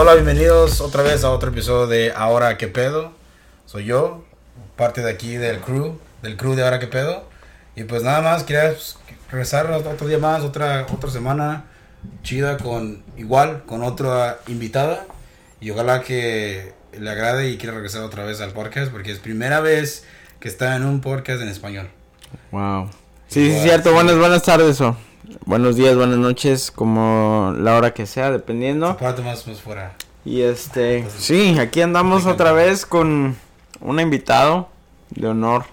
Hola, bienvenidos otra vez a otro episodio de Ahora que pedo. Soy yo, parte de aquí del crew, del crew de Ahora que pedo. Y pues nada más, quería pues, regresar otro día más, otra, otra semana chida con igual, con otra invitada. Y ojalá que le agrade y quiera regresar otra vez al podcast porque es primera vez que está en un podcast en español. Wow. Sí, sí, es cierto. Buenas, buenas tardes o buenos días, buenas noches, como la hora que sea, dependiendo. Más, más fuera. Y este, sí, aquí andamos otra vez con un invitado de honor,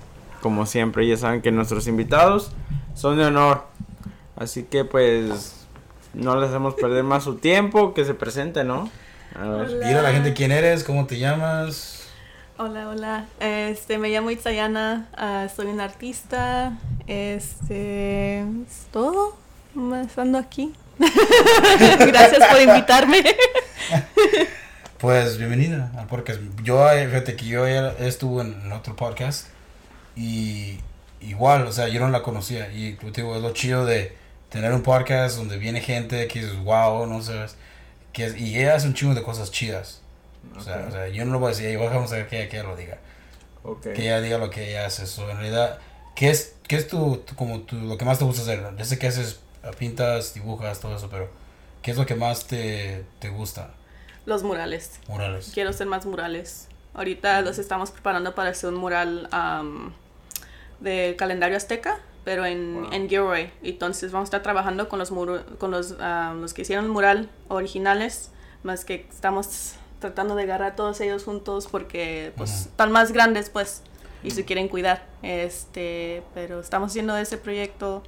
como siempre. Ya saben que nuestros invitados son de honor. Así que pues no les hacemos perder más su tiempo, que se presente, ¿no? A ver. Dile a la gente quién eres, cómo te llamas. Hola, hola. Este, me llamo Itzayana, uh, soy una artista. Este, es todo. Estando aquí. Gracias por invitarme. pues bienvenida al podcast. Yo, eh, fíjate que yo estuve en otro podcast y igual, o sea, yo no la conocía. Y te digo, es lo chido de tener un podcast donde viene gente que es wow, no sabes. Que es, y ella hace un chingo de cosas chidas. O, sea, o sea, yo no lo voy a decir, vamos a ver que, ella lo diga. Que ella diga lo que ella hace. Eso, en realidad, ¿qué es, qué es tu, como tu, lo que más te gusta hacer? Yo sé que haces pintas, dibujas, todo eso, pero ¿qué es lo que más te, te gusta? Los murales. Murales. Quiero hacer más murales. Ahorita los estamos preparando para hacer un mural de calendario azteca, pero en, en Gilroy. Entonces vamos a estar trabajando con los, con los, los que hicieron el mural originales, más que estamos tratando de agarrar a todos ellos juntos porque pues están más grandes pues y se quieren cuidar. Este, pero estamos haciendo ese proyecto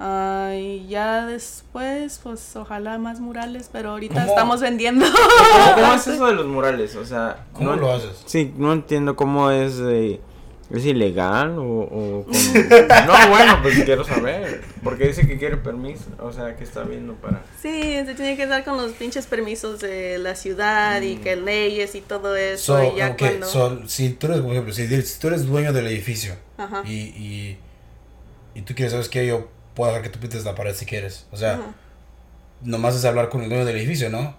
y ya después, pues ojalá más murales, pero ahorita estamos vendiendo. ¿Cómo, es eso de los murales? O sea, ¿cómo no, lo haces? Sí, no entiendo cómo es. ¿Es ilegal o, No, bueno, pues quiero saber. Porque dice que quiere permiso. O sea, que está viendo para. Sí, se tiene que dar con los pinches permisos de la ciudad y mm. que leyes y todo eso. y ya cuando... si tú eres, por ejemplo, si, tú eres dueño del edificio Y, y, y tú quieres, ¿sabes qué? Yo puedo dejar que tú pintes la pared si quieres. O sea, nomás es hablar con el dueño del edificio, ¿no?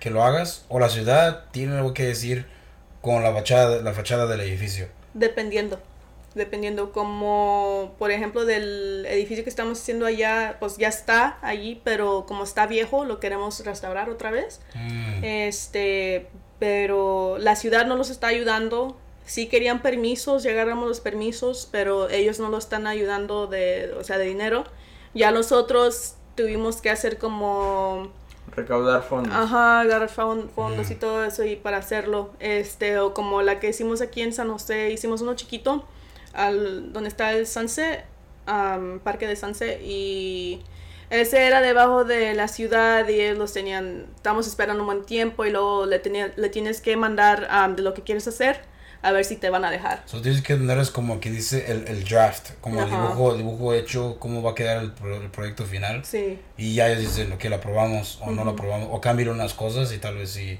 Que lo hagas. O la ciudad tiene algo que decir con la fachada, la fachada del edificio. Dependiendo. Dependiendo como, por ejemplo, del edificio que estamos haciendo allá, pues ya está allí, pero como está viejo, lo queremos restaurar otra vez. Mm. Este, pero la ciudad no nos está ayudando sí querían permisos, llegáramos los permisos, pero ellos no lo están ayudando de, o sea, de dinero. Ya nosotros tuvimos que hacer como recaudar fondos. Ajá, agarrar fondos y todo eso y para hacerlo, este o como la que hicimos aquí en San José, hicimos uno chiquito al donde está el Sunset, parque de Sunset y ese era debajo de la ciudad y ellos los tenían, estamos esperando un buen tiempo y luego le, tenía, le tienes que mandar de lo que quieres hacer a ver si te van a dejar. So, tienes que tener es como quien dice el, el draft, como el dibujo, el dibujo hecho, cómo va a quedar el, el proyecto final. Sí. Y ya ellos dicen que lo aprobamos o no lo aprobamos, o cambian unas cosas y tal vez sí.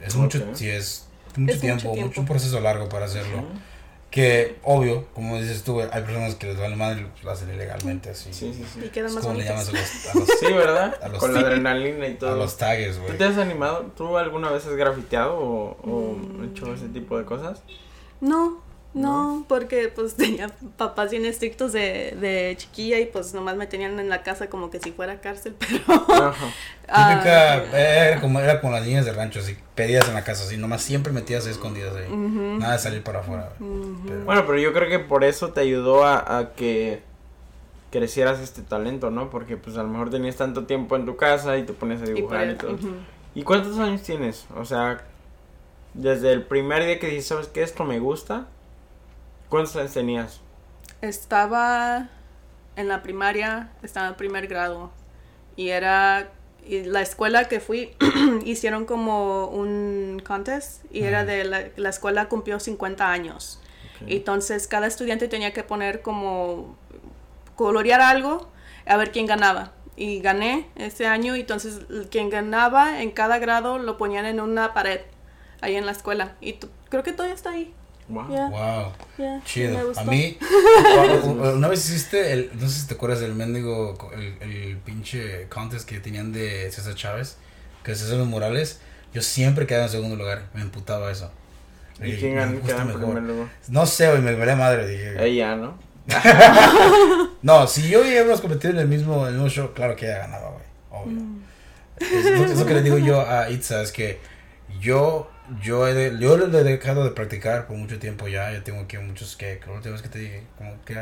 Es mucho, sí, es mucho, tiempo, mucho un proceso largo para hacerlo. Que, obvio, como dices tú, hay personas que les vale madre y lo hacen ilegalmente así. Sí, sí, sí. Y quedan más ¿Cómo le llamas a los, a los Sí, ¿verdad? A los Con la adrenalina y todo. A los tags, güey. ¿Tú te has animado? ¿Tú alguna vez has grafiteado o, o mm. hecho ese tipo de cosas? No, no, porque pues tenía papás bien estrictos de, de chiquilla y pues nomás me tenían en la casa como que si fuera cárcel, pero... Típica, ah, era, como, era como las niñas de rancho, así, pedías en la casa, así, nomás siempre metías escondidas ahí, nada de salir para afuera. Bueno, pero yo creo que por eso te ayudó a, a, que crecieras este talento, ¿no? Porque pues a lo mejor tenías tanto tiempo en tu casa y te pones a dibujar y, todo. ¿Y cuántos años tienes? O sea, desde el primer día que dijiste, ¿sabes qué? Esto me gusta. ¿Cuántos años tenías? Estaba en la primaria, estaba en primer grado. Y era. Y la escuela que fui, hicieron como un contest. Y era de. La, la, escuela cumplió 50 años. Entonces, cada estudiante tenía que poner como. colorear algo a ver quién ganaba. Y gané ese año. Entonces, quien ganaba en cada grado lo ponían en una pared ahí en la escuela. Y creo que todavía está ahí. Wow. wow. Chido. A mí, una vez hiciste, el, no sé si te acuerdas del mendigo, el, el pinche contest que tenían de César Chávez, que los murales. yo siempre quedaba en segundo lugar. Me emputaba eso. ¿Y quién ganó en primer lugar? No sé, güey, me veré madre. Dije, ella, ¿no? no, si yo hubiéramos competido en el mismo, en el mismo show, claro que ella ganaba, güey. Obvio. Mm. Es, lo que le digo yo a Itza, es que yo, yo, he de, yo he dejado de practicar por mucho tiempo ya. Yo tengo aquí muchos que, la última vez que te dije, como que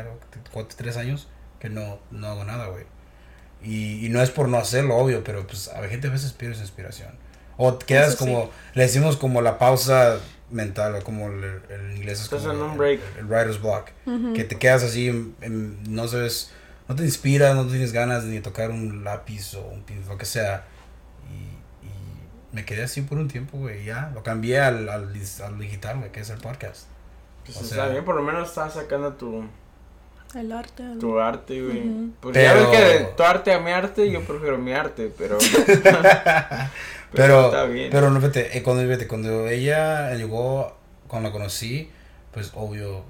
cuatro, tres años, que no, no hago nada, güey. Y, y, no es por no hacerlo, obvio, pero pues a la gente a veces pierdes inspiración. O quedas como, le decimos como la pausa mental, o como el, inglés es como el, break. el, writer's block, que te quedas así, no sabes, no te inspiras, no tienes ganas de ni tocar un lápiz o un lo que sea. Y me quedé así por un tiempo, güey, ya, lo cambié al, al, digital, güey, que es el podcast. Pues está bien, por lo menos estás sacando tu... El arte. Tu arte, güey. Pues ya ves que tu arte a mi arte, yo prefiero mi arte, pero... Pero, pero no, vete, eh, cuando, vete, cuando ella llegó, cuando la conocí, pues obvio,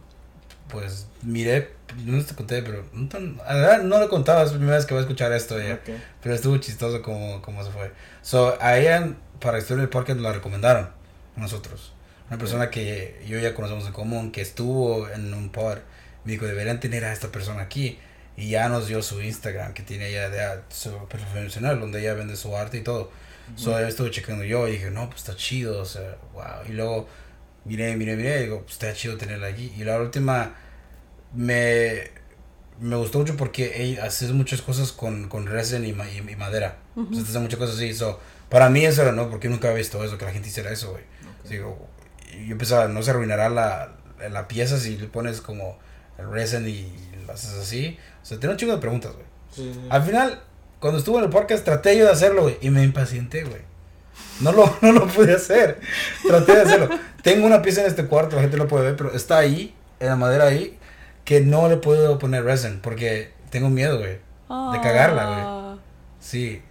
pues miré, no te conté, pero no, no le contaba, es la primera vez que voy a escuchar esto ya. Pero estuvo chistoso como, como se fue. So, a ella, para estudiar el podcast, la recomendaron nosotros. Una persona que yo ya conocemos en común, que estuvo en un pod, me dijo, deberían tener a esta persona aquí. Y ya nos dio su Instagram, que tiene ella de su profesional, donde ella vende su arte y todo. So, estuve checando yo y dije, no, pues está chido, o sea, wow. Y luego miré, miré, miré, y digo, pues está chido tenerla aquí. Y la última me, me gustó mucho porque ella hace muchas cosas con, con resin y, y, madera. Uh hace muchas cosas así. So, para mí eso era, ¿no? Porque nunca había visto eso, que la gente hiciera eso, güey. Digo, yo pensaba, no se arruinará la, la pieza si le pones como el resin y lo haces así. O sea, tengo un chingo de preguntas, güey. Al final, cuando estuve en el podcast traté yo de hacerlo, güey, y me impacienté, güey. No lo, no lo pude hacer. Traté de hacerlo. Tengo una pieza en este cuarto, la gente no puede ver, pero está ahí, en la madera ahí, que no le puedo poner resin porque tengo miedo, güey, de cagarla, güey. Ah. Sí,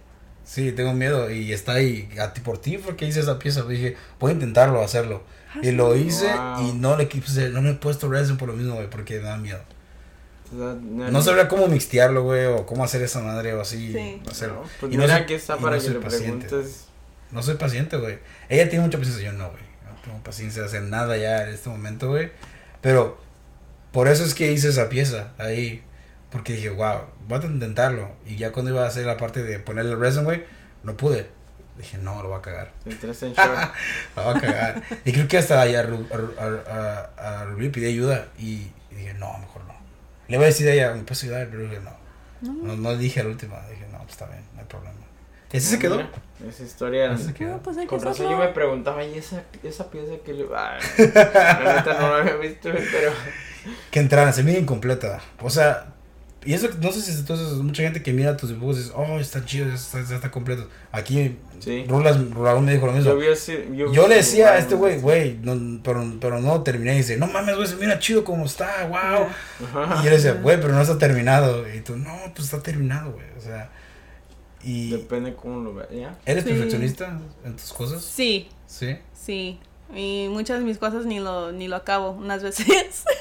sí, tengo miedo y está ahí a ti por ti porque hice esa pieza. Dije, voy a intentarlo, hacerlo. Y lo hice y no le, no le he puesto resin por lo mismo, güey, porque me da miedo. No, sabría cómo mixtearlo, güey, o cómo hacer esa madre o así. Hacerlo. Pues y no sé, está para que le preguntes. No soy paciente, güey. Ella tiene mucha paciencia, yo no, güey. No tengo paciencia de hacer nada ya en este momento, güey. Pero por eso es que hice esa pieza ahí. Porque dije, wow, voy a intentarlo. Y ya cuando iba a hacer la parte de ponerle el resin, güey, no pude. Dije, no, lo voy a cagar. lo voy a cagar. y creo que hasta allá a, a, a, Rubí pide ayuda. Y, y dije, no, mejor no. Le voy a decir a ella, ¿me puedes ayudar? Pero dije, no. No, no dije al último. Dije, no, pues está bien, no hay problema. ¿Y así se quedó? Esa historia. se quedó? pues Con razón yo me preguntaba, ¿y esa, esa pieza que le.? Ay, la neta no la había visto, pero. Que entrara, se mira incompleta. O sea, y eso, no sé si entonces mucha gente que mira tus dibujos y dice, oh, está chido, ya está, está completo. Aquí, sí. Rulas, Raúl me dijo lo mismo. Yo, le decía a este güey, güey, no, pero, pero no terminé. Y dice, no mames, güey, se mira chido como está, wow. Y yo le decía, güey, pero no está terminado. Y tú, no, pues está terminado, güey. O sea, y. Depende cómo lo veas, ¿Eres perfeccionista en tus cosas? Sí. Sí. Sí. Y muchas de mis cosas ni lo, ni lo acabo unas veces.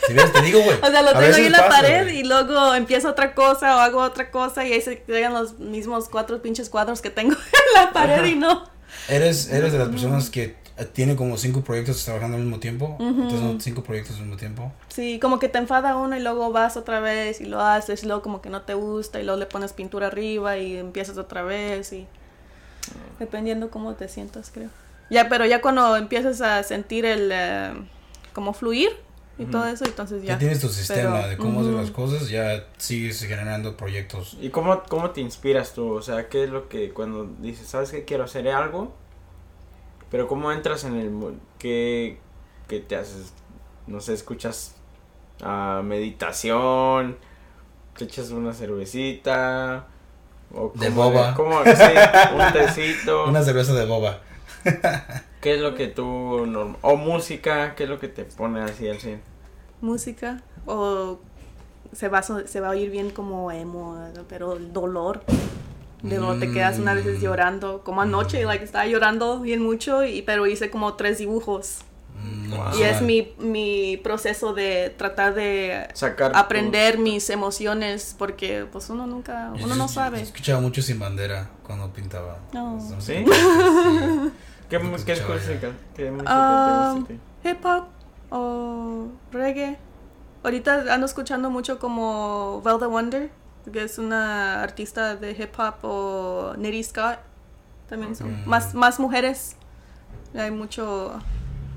Si ves, te digo, güey. o sea, lo tengo ahí en la pared y luego empiezo otra cosa o hago otra cosa y ahí se quedan los mismos cuatro pinches cuadros que tengo en la pared y no. ¿Eres, eres de las personas que tienen como cinco proyectos trabajando al mismo tiempo? Entonces son cinco proyectos al mismo tiempo. Sí, como que te enfada uno y luego vas otra vez y lo haces y luego como que no te gusta y luego le pones pintura arriba y empiezas otra vez y dependiendo cómo te sientas, creo. Ya, pero ya cuando empiezas a sentir el, eh, como fluir y todo eso, entonces ya. Ya tienes tu sistema de cómo hacer las cosas, ya sigues generando proyectos. ¿Y cómo, cómo te inspiras tú? O sea, ¿qué es lo que cuando dices, sabes que quiero hacer algo? Pero ¿cómo entras en el... ¿Qué, qué te haces? No sé, escuchas uh, meditación, te echas una cervecita. O de boba. ¿Cómo? Sí, un tecito. Una cerveza de boba. ¿Qué es lo que tú... o música, qué es lo que te pone así al 100? Música, o se va, se va a oír bien como emo, pero el dolor. De no te quedas una vez mm. llorando, como anoche, like, estaba llorando bien mucho, y, pero hice como tres dibujos. Mm, y es mi, mi proceso de tratar de Sacar aprender mis emociones porque pues uno nunca, uno no sabe. escuchaba mucho Sin Bandera cuando pintaba. No. ¿Sí? ¿Qué, música, ¿Qué música te gusta Hip hop o reggae. Ahorita ando escuchando mucho como Velda Wonder, que es una artista de hip hop, o Nitty Scott. También son más, más mujeres. Hay mucho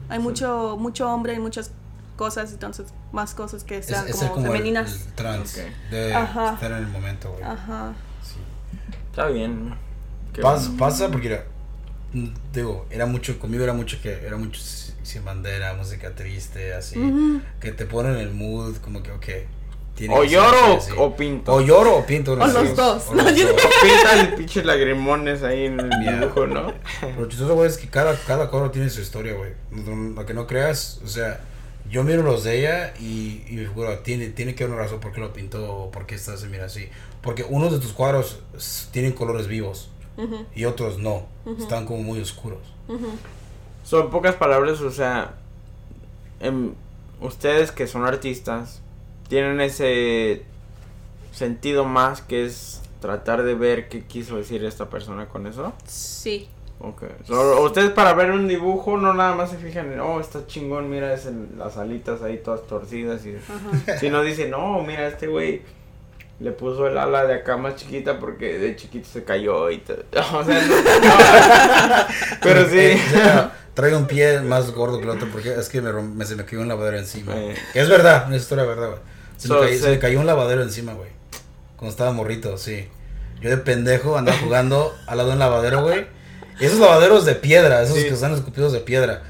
hay mucho mucho hombre y muchas cosas, entonces más cosas que sean como, femeninas. trans, de estar en el momento, güey. Ajá. Sí. Está bien. Pasa, pasa porque digo, era mucho, conmigo era mucho que, era mucho sin bandera, música triste, así, que te ponen el mood, como que, ok. O lloro o, pinto. O lloro o pinto. O los dos. O, los pintan pinches lagrimones ahí en el dibujo, ¿no? Lo chistoso, güey, es que cada, cada coro tiene su historia, güey. Lo que no creas, o sea, yo miro los de ella y, y me figuro, tiene, tiene que haber una razón por qué lo pintó o por qué está se mira así. Porque unos de tus cuadros tienen colores vivos y otros no. Están como muy oscuros. Son pocas palabras, o sea, em, ustedes que son artistas tienen ese sentido más que es tratar de ver qué quiso decir esta persona con eso. Sí. Ok. ustedes para ver un dibujo no nada más se fijan en, oh, está chingón, mira es las alitas ahí todas torcidas y... Sino dicen, no, mira, este güey le puso el ala de acá más chiquita porque de chiquito se cayó y todo. O sea, pero sí. Eh, traigo un pie más gordo que el otro porque es que me, se me cayó un lavadero encima. Eh. Es verdad, una historia verdad, güey. Se, me cayó, se me cayó un lavadero encima, güey. Cuando estaba morrito, sí. Yo de pendejo andaba jugando al lado de un lavadero, güey. Esos lavaderos de piedra, esos que están escupidos de piedra.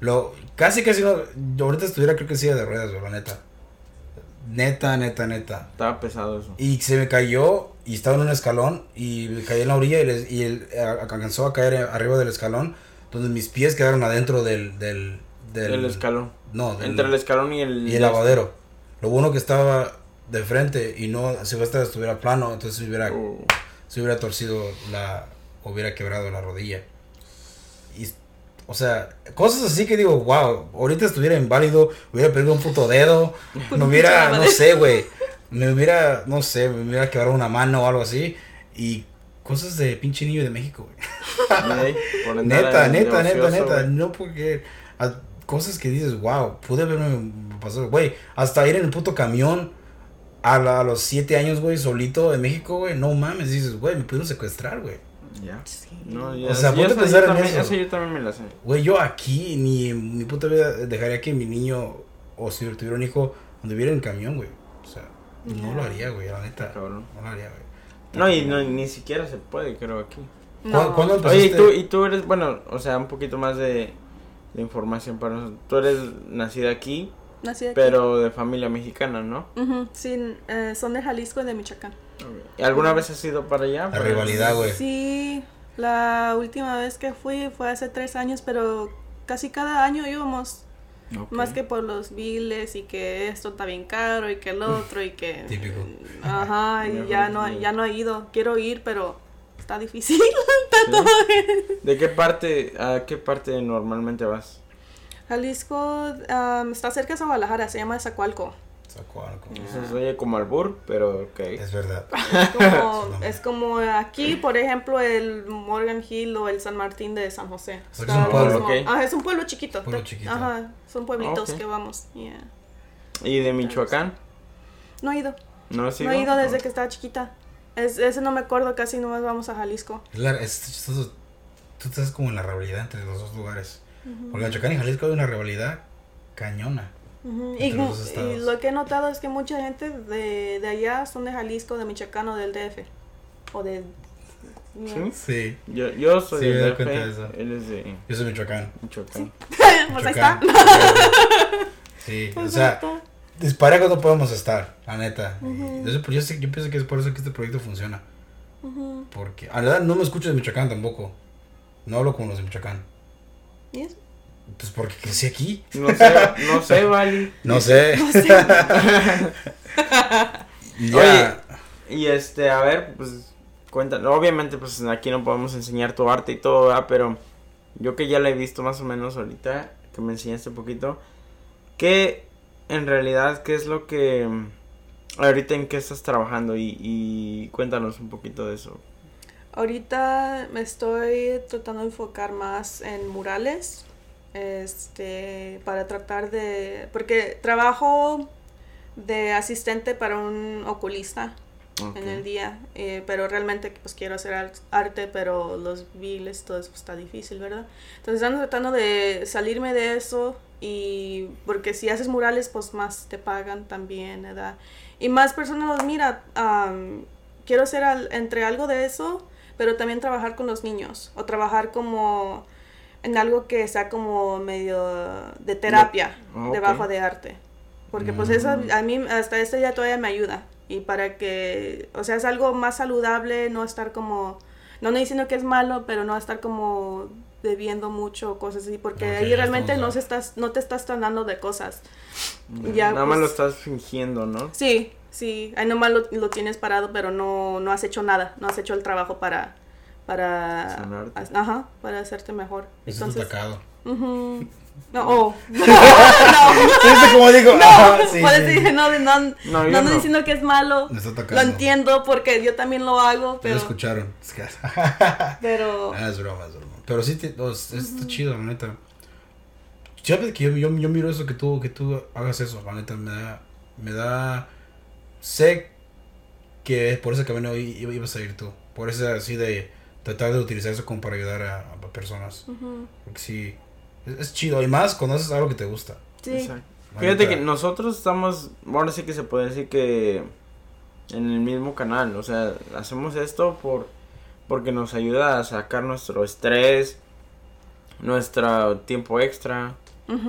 Lo, casi, casi no. Yo ahorita estuviera, creo que silla de ruedas, güey, la neta. Neta, neta, neta. Estaba pesado eso. Y se me cayó y estaba en un escalón y me caí en la orilla y, y él alcanzó a caer arriba del escalón donde mis pies quedaron adentro del... del, del, escalón. No, entre el escalón y el... Y el lavadero. Lo bueno que estaba de frente y no, si estuviera plano, entonces se hubiera, uh. se hubiera torcido la, hubiera quebrado la rodilla. Y o sea, cosas así que digo, wow, ahorita estuviera inválido, hubiera perdido un puto dedo, me hubiera, no sé, güey, me hubiera, no sé, me hubiera quebrado una mano o algo así. Y cosas de pinche niño de México, güey. neta, neta, neta, neta, no porque cosas que dices, wow, pude haberme pasado, güey, hasta ir en el puto camión a, a los siete años, güey, solito en México, güey, no mames, dices, güey, me pudieron secuestrar, güey. Ya. No, ya. O sea, ponte a pensar en eso. yo también me la sé. Güey, yo aquí ni mi puta vida dejaría que mi niño, o si tuviera un hijo, donde viera en camión, güey. O sea, no lo haría, güey, la neta. No lo haría, güey. No, y no, ni siquiera se puede, creo, aquí. No. ¿Cuándo Oye, ¿y tú, y tú eres, bueno, o sea, un poquito más de, de información para nosotros. Tú eres nacida aquí, Nací aquí. pero de familia mexicana, ¿no? Sí, eh, son de Jalisco y de Michoacán. ¿Y alguna vez has ido para allá? La rivalidad, güey. Sí, la última vez que fui fue hace tres años, pero casi cada año íbamos. Más que por los biles y que esto está bien caro y que el otro y que... Típico. Ajá, y ya no, ya no he ido. Quiero ir, pero está difícil. ¿De qué parte, a qué parte normalmente vas? Jalisco está cerca de Guadalajara, se llama Zacualco. Zacualco. Eso se oye como albur, pero ok. Es verdad. Es como, aquí, por ejemplo, el Morgan Hill o el San Martín de San José. es un pueblo. Ah, es un pueblo chiquito. Pueblo chiquito. Ajá, son pueblitos que vamos. ¿Y de Michoacán? No he ido. No, no he ido desde que estaba chiquita. Es, ese no me acuerdo, casi nomás vamos a Jalisco. Es, tú estás como en la rivalidad entre los dos lugares. Porque Michoacán y Jalisco hay una rivalidad cañona. y, lo que he notado es que mucha gente de, de allá son de Jalisco, de Michoacán o del DF. O de... ¿Sí? Sí. Yo, yo soy sí, del DF. De eso. Él es de... Yo soy Michoacán. Michoacán. pues ahí está. sí, pues o sea, disparejo no podemos estar, la neta. yo, yo, yo, pienso que es por eso que este proyecto funciona. Porque, a la verdad, no me escucho de Michoacán tampoco. No hablo con los de Michoacán. ¿Y eso? Pues porque crecí aquí. No sé, no sé, Vali. No sé. No sé. Oye, y este, a ver, pues cuéntanos. Obviamente, pues aquí no podemos enseñar tu arte y todo, ¿verdad? Pero yo que ya la he visto más o menos ahorita, que me enseñaste un poquito, ¿qué en realidad, qué es lo que ahorita en qué estás trabajando? Y, y cuéntanos un poquito de eso. Ahorita me estoy tratando de enfocar más en murales, este, para tratar de, porque trabajo de asistente para un oculista en el día, eh, pero realmente pues quiero hacer arte, pero los biles, todo eso pues, está difícil, ¿verdad? Entonces ando tratando de salirme de eso y porque si haces murales pues más te pagan también, ¿verdad? Y más personas los mira, quiero hacer entre algo de eso, pero también trabajar con los niños o trabajar como en algo que sea como medio de terapia debajo de arte. Porque pues eso mm. a mí hasta este día todavía me ayuda. Y para que, o sea, es algo más saludable, no estar como, no no diciendo que es malo, pero no estar como bebiendo mucho cosas así, porque ahí realmente no, se estás, no te estás tratando de cosas. Ya, nada más lo pues estás fingiendo, ¿no? Sí, sí, ahí nomás lo, lo tienes parado, pero no, no has hecho nada, no has hecho el trabajo para, para, ajá, para hacerte mejor. Entonces, atacado. No, oh. no, no. como digo? No, sí, sí. no, no, no, no, diciendo que es malo. Lo entiendo porque yo también lo hago, pero... Lo escucharon. pero... Ah, es broma, es broma. Pero sí, te, oh, está chido, la neta. que yo, yo, yo, miro eso, que tú, que tú hagas eso, la neta, me da... Me da... Sé que por ese camino ibas a ir tú. Por eso así de tratar de utilizar eso como para ayudar a, personas. Porque sí, es, chido. Y más cuando haces algo que te gusta. Sí. Fíjate que nosotros estamos, ahora sí que se puede decir que en el mismo canal. O sea, hacemos esto por porque nos ayuda a sacar nuestro estrés, nuestro tiempo extra.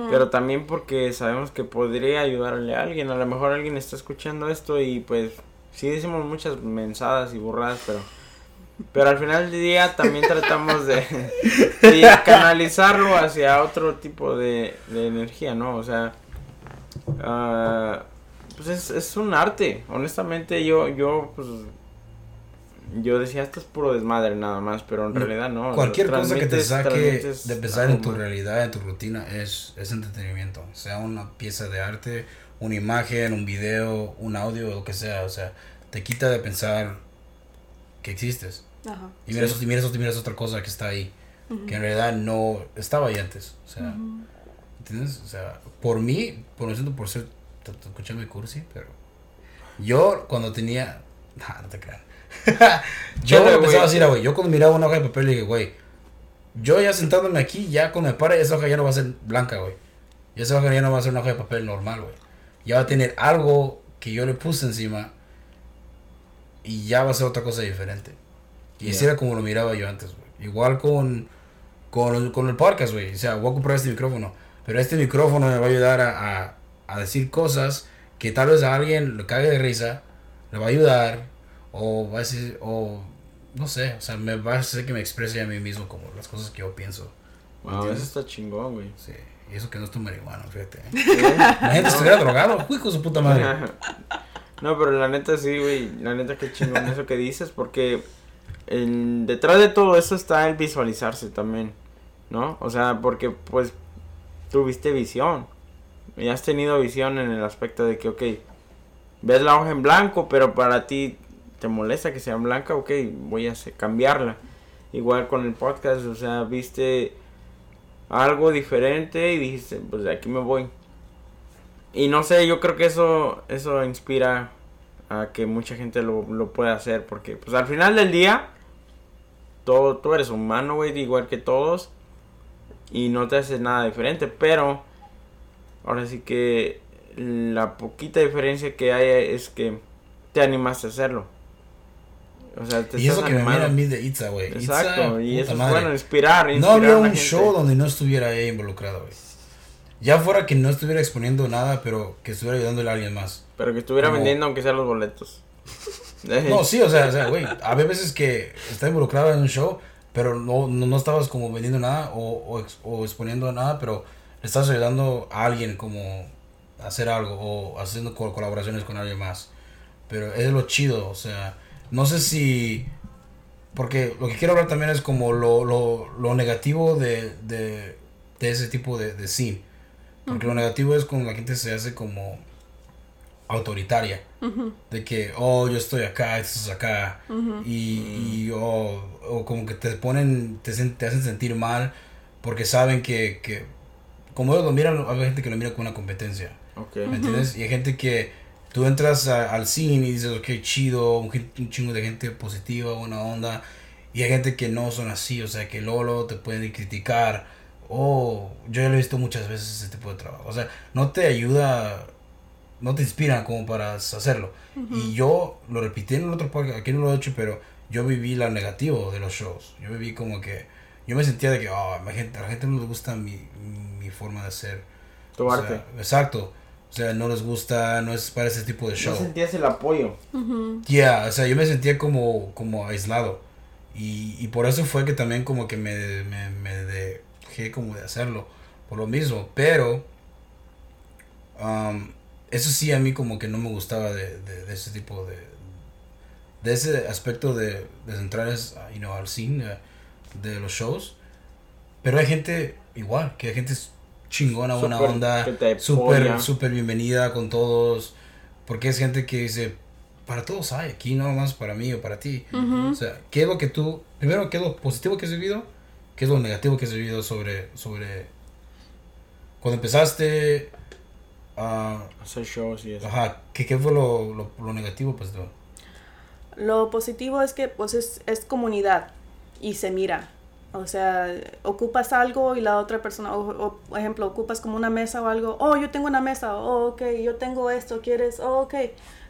Pero también porque sabemos que podría ayudarle a alguien. A lo mejor alguien está escuchando esto y pues sí decimos muchas mensadas y burradas, pero pero al final del día también tratamos de, canalizarlo hacia otro tipo de, energía, ¿no? O sea, uh, pues es, es, un arte. Honestamente, yo, yo, pues, yo decía, esto es puro desmadre nada más, pero en mm, realidad no. Cualquier cosa que te saque de pensar en tu realidad, en tu rutina, es, es entretenimiento. Sea una pieza de arte, una imagen, un video, un audio, lo que sea. O sea, te quita de pensar que existes. Ajá. Y mira, eso, y mira, eso, y mira otra cosa que está ahí, que en realidad no estaba ahí antes. O sea, ¿entiendes? O sea, por mí, por no siento por ser, escuchame cursi, pero yo cuando tenía, nah, no te creas. yo empezaba a decir, güey, yo cuando miraba una hoja de papel le dije, güey, yo ya sentándome aquí, ya cuando me pare, esa hoja ya no va a ser blanca, güey. Y esa hoja ya no va a ser una hoja de papel normal, güey. Ya va a tener algo que yo le puse encima y ya va a ser otra cosa diferente. Y así era como lo miraba yo antes, güey. Igual con, con, con el podcast, güey. O sea, voy a comprar este micrófono. Pero este micrófono me va a ayudar a, a, a, decir cosas que tal vez a alguien le cague de risa, le va a ayudar, o va a decir, o no sé, o sea, me va a hacer que me exprese a mí mismo como las cosas que yo pienso. Wow, eso está chingón, güey. Sí, y eso que no estoy marihuana, fíjate. ¿eh? La gente estuviera drogado, uy, con su puta madre. no, pero la neta sí, güey, la neta qué chingón eso que dices, porque detrás de todo eso está el visualizarse también, ¿no? O sea, porque pues tuviste visión. Y has tenido visión en el aspecto de que, ok, ves la hoja en blanco, pero para ti te molesta que sea blanca, ok, voy a cambiarla. Igual con el podcast, o sea, viste algo diferente y dijiste, pues de aquí me voy. Y no sé, yo creo que eso, eso inspira a que mucha gente lo, lo pueda hacer, porque pues al final del día todo, tú eres humano, igual que todos. Y no te haces nada diferente, pero ahora sí que la poquita diferencia que hay es que te animaste a hacerlo. O sea, te y eso que me mira a mí de Itza, güey. Exacto, y eso es bueno, inspirar, No había un show donde no estuviera ella involucrada, güey. Ya fuera que no estuviera exponiendo nada, pero que estuviera ayudándole a alguien más. Pero que estuviera vendiendo aunque sea los boletos. No, sí, o sea, o sea, güey, había veces que está involucrado en un show, pero no, no, estabas como vendiendo nada o, o, exponiendo nada, pero le estás ayudando a alguien como a hacer algo o haciendo colaboraciones con alguien más. Pero es lo chido, o sea, no sé si... Porque lo que quiero hablar también es como lo, lo, lo negativo de, de, de, ese tipo de, de scene. Porque lo negativo es cuando la gente se hace como autoritaria. De que, oh, yo estoy acá, esto es acá. Y, y oh, o como que te ponen, te, te, hacen sentir mal porque saben que, que, como ellos lo miran, hay gente que lo mira como una competencia. ¿Me entiendes? Y hay gente que tú entras al cine y dices, ok, chido, un, un, chingo de gente positiva, buena onda. Y hay gente que no son así, o sea, que Lolo te pueden criticar. Oh, yo ya lo he visto muchas veces ese tipo de trabajo. O sea, no te ayuda no te inspiran como para hacerlo. Y yo lo repetí en el otro podcast, aquí no lo he hecho, pero yo viví lo negativo de los shows. Yo viví como que, yo me sentía de que, oh, la gente, a la gente no les gusta mi, mi forma de hacer. Tu arte. exacto. O sea, no les gusta, no es para ese tipo de show. No sentías el apoyo. Ya, o sea, yo me sentía como, como aislado. Y, y por eso fue que también como que me, me, me dejé como de hacerlo. Por lo mismo. Pero... Um, eso sí a mí como que no me gustaba de, de, ese tipo de de ese aspecto de, de entrar you know, al cine de, los shows pero hay gente igual que hay gente chingona buena onda súper súper bienvenida con todos porque es gente que dice para todos hay aquí no más para mí o para ti o sea qué es lo que tú primero qué es lo positivo que has vivido qué es lo negativo que has vivido sobre sobre cuando empezaste hacer shows y eso. Ajá, ¿qué, qué fue lo, lo, lo, negativo, pues? Lo positivo es que, pues, es, es comunidad y se mira. O sea, ocupas algo y la otra persona, o, por ejemplo, ocupas como una mesa o algo, oh, yo tengo una mesa, oh, ok, yo tengo esto, ¿quieres? Oh, ok.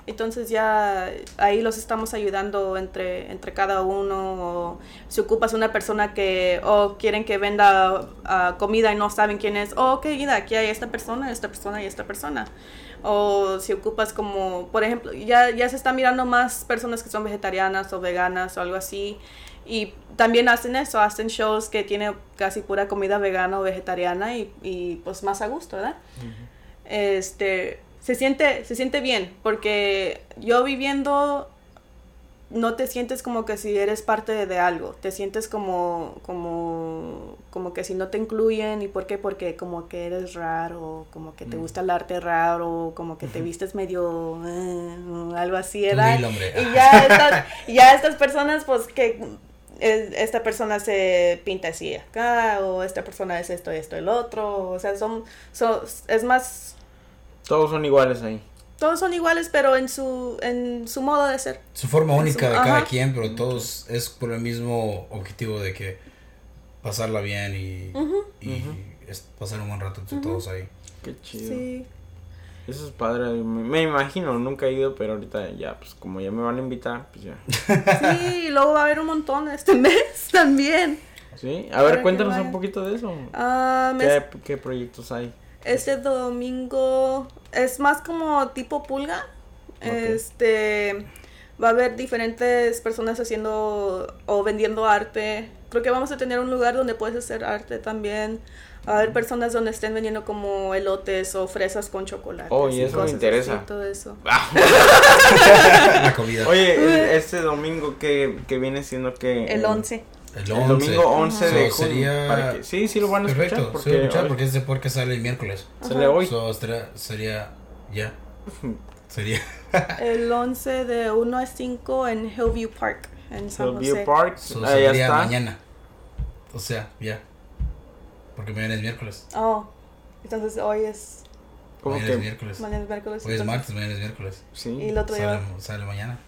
Entonces ya ahí los estamos ayudando entre, entre cada uno. O si ocupas una persona que o quieren que venda ah, comida y no saben quién es, oh, ok, mira, aquí hay esta persona, esta persona y esta persona. O si ocupas como, por ejemplo, ya, ya se están mirando más personas que son vegetarianas o veganas o algo así. Y también hacen eso, hacen shows que tienen casi pura comida vegana o vegetariana y, y pues más a gusto, ¿verdad? Este, se siente, se siente bien, porque yo viviendo no te sientes como que si eres parte de, algo, te sientes como, como, como que si no te incluyen, ¿y por qué? Porque como que eres raro, como que te mm. gusta el arte raro, como que te vistes medio, eh, algo así, ¿verdad? Y ya estas, ya estas personas, pues que esta persona se pinta así acá, o esta persona es esto, esto, el otro, o sea, son, son es más todos son iguales ahí. Todos son iguales, pero en su, en su modo de ser. Su forma única de cada quien, pero todos es por el mismo objetivo de que pasarla bien y, y pasar un buen rato entre todos ahí. Qué chido. Sí. Eso es padre, me imagino, nunca he ido, pero ahorita ya, pues como ya me van a invitar, pues ya. Sí, y luego va a haber un montón este mes también. Sí, a ver, cuéntanos un poquito de eso. ¿Qué, ¿Qué proyectos hay? Este domingo es más como tipo pulga. Este va a haber diferentes personas haciendo o vendiendo arte. Creo que vamos a tener un lugar donde puedes hacer arte también. Va a haber personas donde estén vendiendo como elotes o fresas con chocolate. Oh, y eso me interesa. todo eso. La comida. Oye, este domingo que, que viene siendo que... El 11. El, domingo 11 de junio. sí, sí lo van a Perfecto, escuchar. Porque, sí, escuchar porque podcast sale el miércoles. Sale hoy. sería, ya. sería. el 11 de 1 a 5 en Hillview Park, en San Hillview José. Park, so, ahí sería está. mañana. O sea, ya. Porque mañana es miércoles. Oh, entonces hoy es... ¿Cómo mañana que? es miércoles. Mañana es miércoles. Hoy es martes, mañana es miércoles. Sí. Y el otro sale, día... Sale mañana.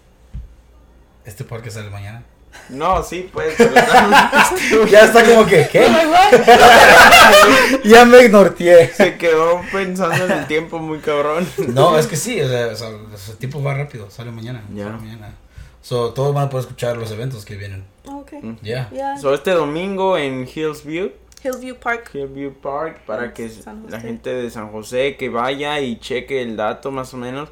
Este podcast sale mañana. No, sí, pues. ya está como que, ¿qué? ya me ignoré. Se quedó pensando en el tiempo muy cabrón. no, es que sí, o sea, el tiempo va rápido, sale mañana. Ya. mañana. So, todos van a poder escuchar los eventos que vienen. Ok. Ya. So, este domingo en Hillsview. Hillview Park. Hillview Park, para que la gente de San José que vaya y cheque el dato más o menos.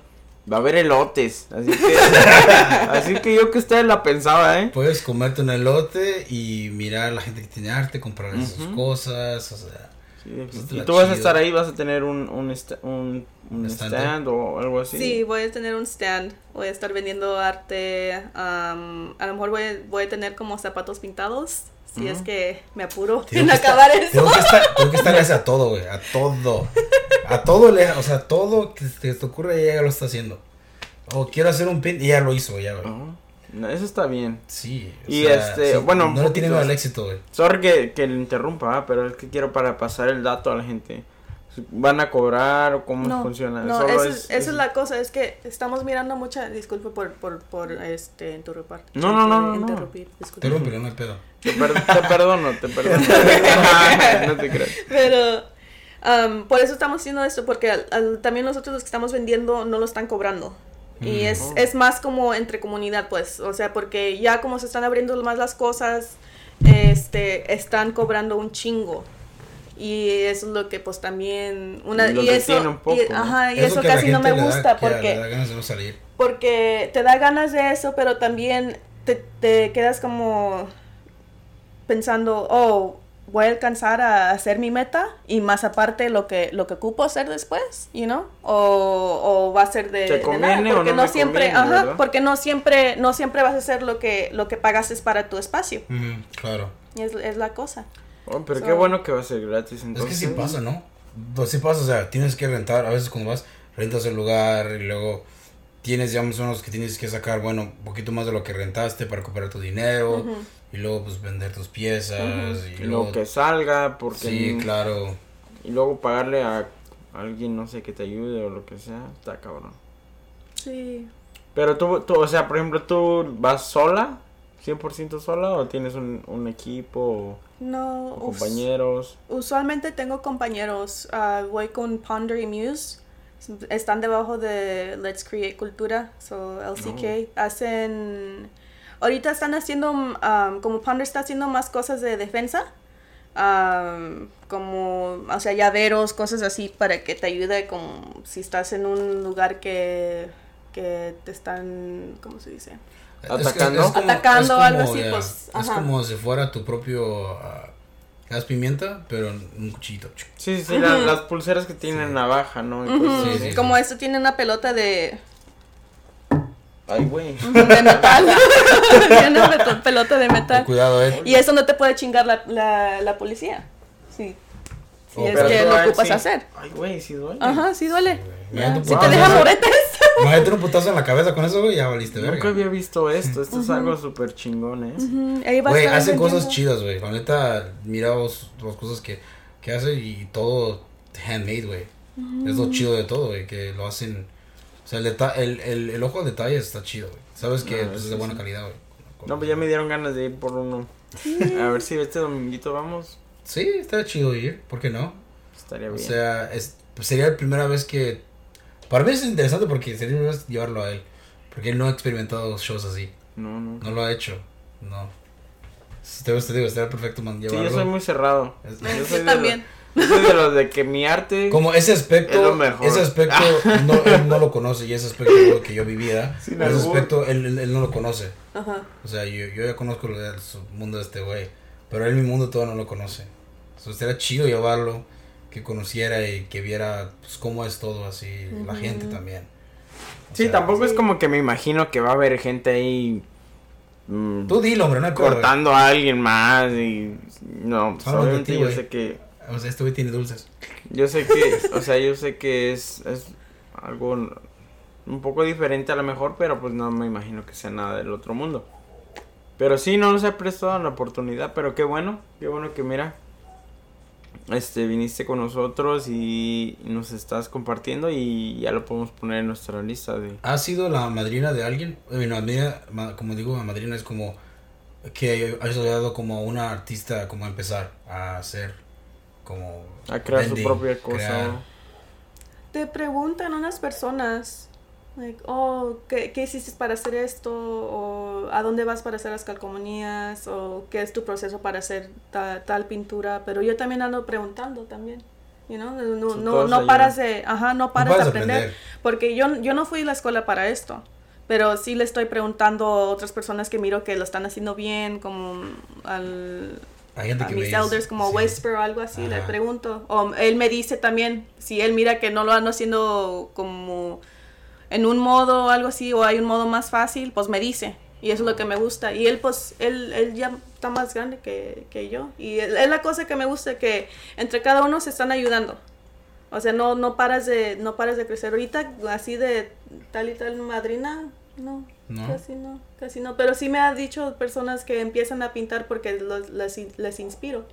Va a haber elotes, así que, así que yo que ustedes la pensaba, ¿eh? Puedes comerte un elote y mirar a la gente que tiene arte, comprar sus cosas, o sea. Pues, y tú vas a estar ahí, vas a tener un, un, un, stand, o algo así. Sí, voy a tener un stand, voy a estar vendiendo arte, a lo mejor voy, voy a tener como zapatos pintados si es que me apuro en acabar eso. Tengo que estar, tengo que estar a todo, güey, a todo. a todo le, o sea, todo que te, te ocurre ella lo está haciendo. O quiero hacer un pin y ella lo hizo, ya, güey. No, eso está bien. Sí. y este, bueno. No tiene miedo al éxito, güey. Sorry que, que le interrumpa, pero es que quiero para pasar el dato a la gente. ¿Van a cobrar o cómo funciona? No, esa es, es, la cosa, es que estamos mirando mucha, disculpe por, por, por este, interrumpir. No, no, no, no. Interrumpir, disculpe. Interrumpir, no hay pedo. Te, te perdono, te perdono. no te creo. Pero, um, por eso estamos haciendo esto, porque también nosotros los que estamos vendiendo no lo están cobrando. Y mm. es, oh. es más como entre comunidad, pues, o sea, porque ya como se están abriendo más las cosas, este, están cobrando un chingo y eso es lo que pues también una y, eso ajá, y eso, casi no me gusta porque porque te da ganas de eso pero también te, te quedas como pensando oh voy a alcanzar a hacer mi meta y más aparte lo que lo que ocupo hacer después you know o, o va a ser de, nada porque no, siempre ajá porque no siempre no siempre vas a hacer lo que lo que pagaste para tu espacio. Claro. Y es, es la cosa Oh, pero qué bueno que va a ser gratis entonces. Es que sí pasa, ¿no? Pues sí pasa, o sea, tienes que rentar, a veces cuando vas, rentas el lugar y luego tienes, digamos, unos que tienes que sacar, bueno, un poquito más de lo que rentaste para recuperar tu dinero y luego pues vender tus piezas y, luego... Lo que salga, porque... Sí, claro. Y luego pagarle a alguien, no sé, que te ayude o lo que sea, está cabrón. Sí. Pero tú, tú, o sea, por ejemplo, ¿tú vas sola? ¿100% sola o tienes un, un equipo? No. compañeros. usualmente tengo compañeros. Uh, voy con Ponder y Muse. Están debajo de Let's Create Cultura, so LCK. Hacen. Ahorita están haciendo. Um, como Ponder está haciendo más cosas de defensa. Um, como, o sea, llaveros, cosas así para que te ayude como si estás en un lugar que, que te están, ¿cómo se dice? Atacando, atacando algo así, pues. Es como si fuera tu propio uh, gas pimienta, pero un cuchillito. Sí, sí, las pulseras que tienen navaja, ¿no? como esto tiene una pelota de. Ay, güey. De metal. tiene una pelota de metal. Cuidado, eh. Y eso no te puede chingar la, la, la policía. Sí. Si oh, es que lo ocupas hacer. Ay, güey, sí duele. Ajá, sí duele. Si te deja moretes. Imagínate un putazo en la cabeza con eso, güey, ya valiste verga. Nunca había visto esto. Esto es algo súper chingón, ¿eh? Güey, hacen cosas chidas, güey. La neta, miramos las cosas que, que hace y todo handmade, güey. Es lo chido de todo, güey, que lo hacen... O sea, el, el, el, el ojo de detalle está chido, güey. Sabes que ah, pues, es de buena calidad, güey. No, pues ya me dieron ganas de ir por uno. A ver si este dominguito vamos. Sí, estaría chido ir, ¿por qué no? Estaría bien. O sea, es, pues sería la primera vez que para mí es interesante porque sería llevarlo a él. Porque él no ha experimentado shows así. No, no. No lo ha hecho. No. Si te gusta, digo, estaría perfecto man, llevarlo. Sí, yo soy muy cerrado. yo soy también. De soy de los de que mi arte. Como ese aspecto. Es lo mejor. Ese aspecto no, él no lo conoce y ese aspecto lo que yo vivía. ese aspecto él, él, no lo conoce. Ajá. O sea, yo, yo ya conozco el mundo de este güey. Pero él mi mundo todavía no lo conoce. Entonces sería chido llevarlo que conociera y que viera pues, cómo es todo así, la gente también. sí, tampoco es como que me imagino que va a haber gente ahí. Mm, Tú dilo, hombre, no Cortando a alguien más y. No, pues, yo sé que. O sea, este güey tiene dulces. Yo sé que, o sea, yo sé que es, es algo un poco diferente a lo mejor, pero pues no me imagino que sea nada del otro mundo. Pero sí, no nos ha prestado la oportunidad, pero qué bueno, qué bueno que mira, este viniste con nosotros y nos estás compartiendo y ya lo podemos poner en nuestra lista de ¿Has sido la madrina de alguien? Bueno, como digo, la madrina es como que has ayudado como una artista como a empezar a hacer como a crear su propia cosa. Te preguntan unas personas Like, oh, ¿qué, ¿qué, hiciste para hacer esto? ¿O a dónde vas para hacer las calcomanías? ¿O qué es tu proceso para hacer tal pintura? Pero yo también ando preguntando también. You know? No, no, no, paras de, ajá, no paras, de aprender. Porque yo, yo no fui a la escuela para esto. Pero sí le estoy preguntando a otras personas que miro que lo están haciendo bien, como al, a mis elders como Whisper o algo así, le pregunto. O él me dice también, si él mira que no lo ando haciendo como en un modo o algo así, o hay un modo más fácil, pues me dice. Y eso es lo que me gusta. Y él, pues, él, él ya está más grande que, que yo. Y es la cosa que me gusta, que entre cada uno se están ayudando. O sea, no, no paras de, no paras de crecer. Ahorita, así de tal y tal madrina, no, casi no, casi no. Pero sí me ha dicho personas que empiezan a pintar porque los, les, les inspiro.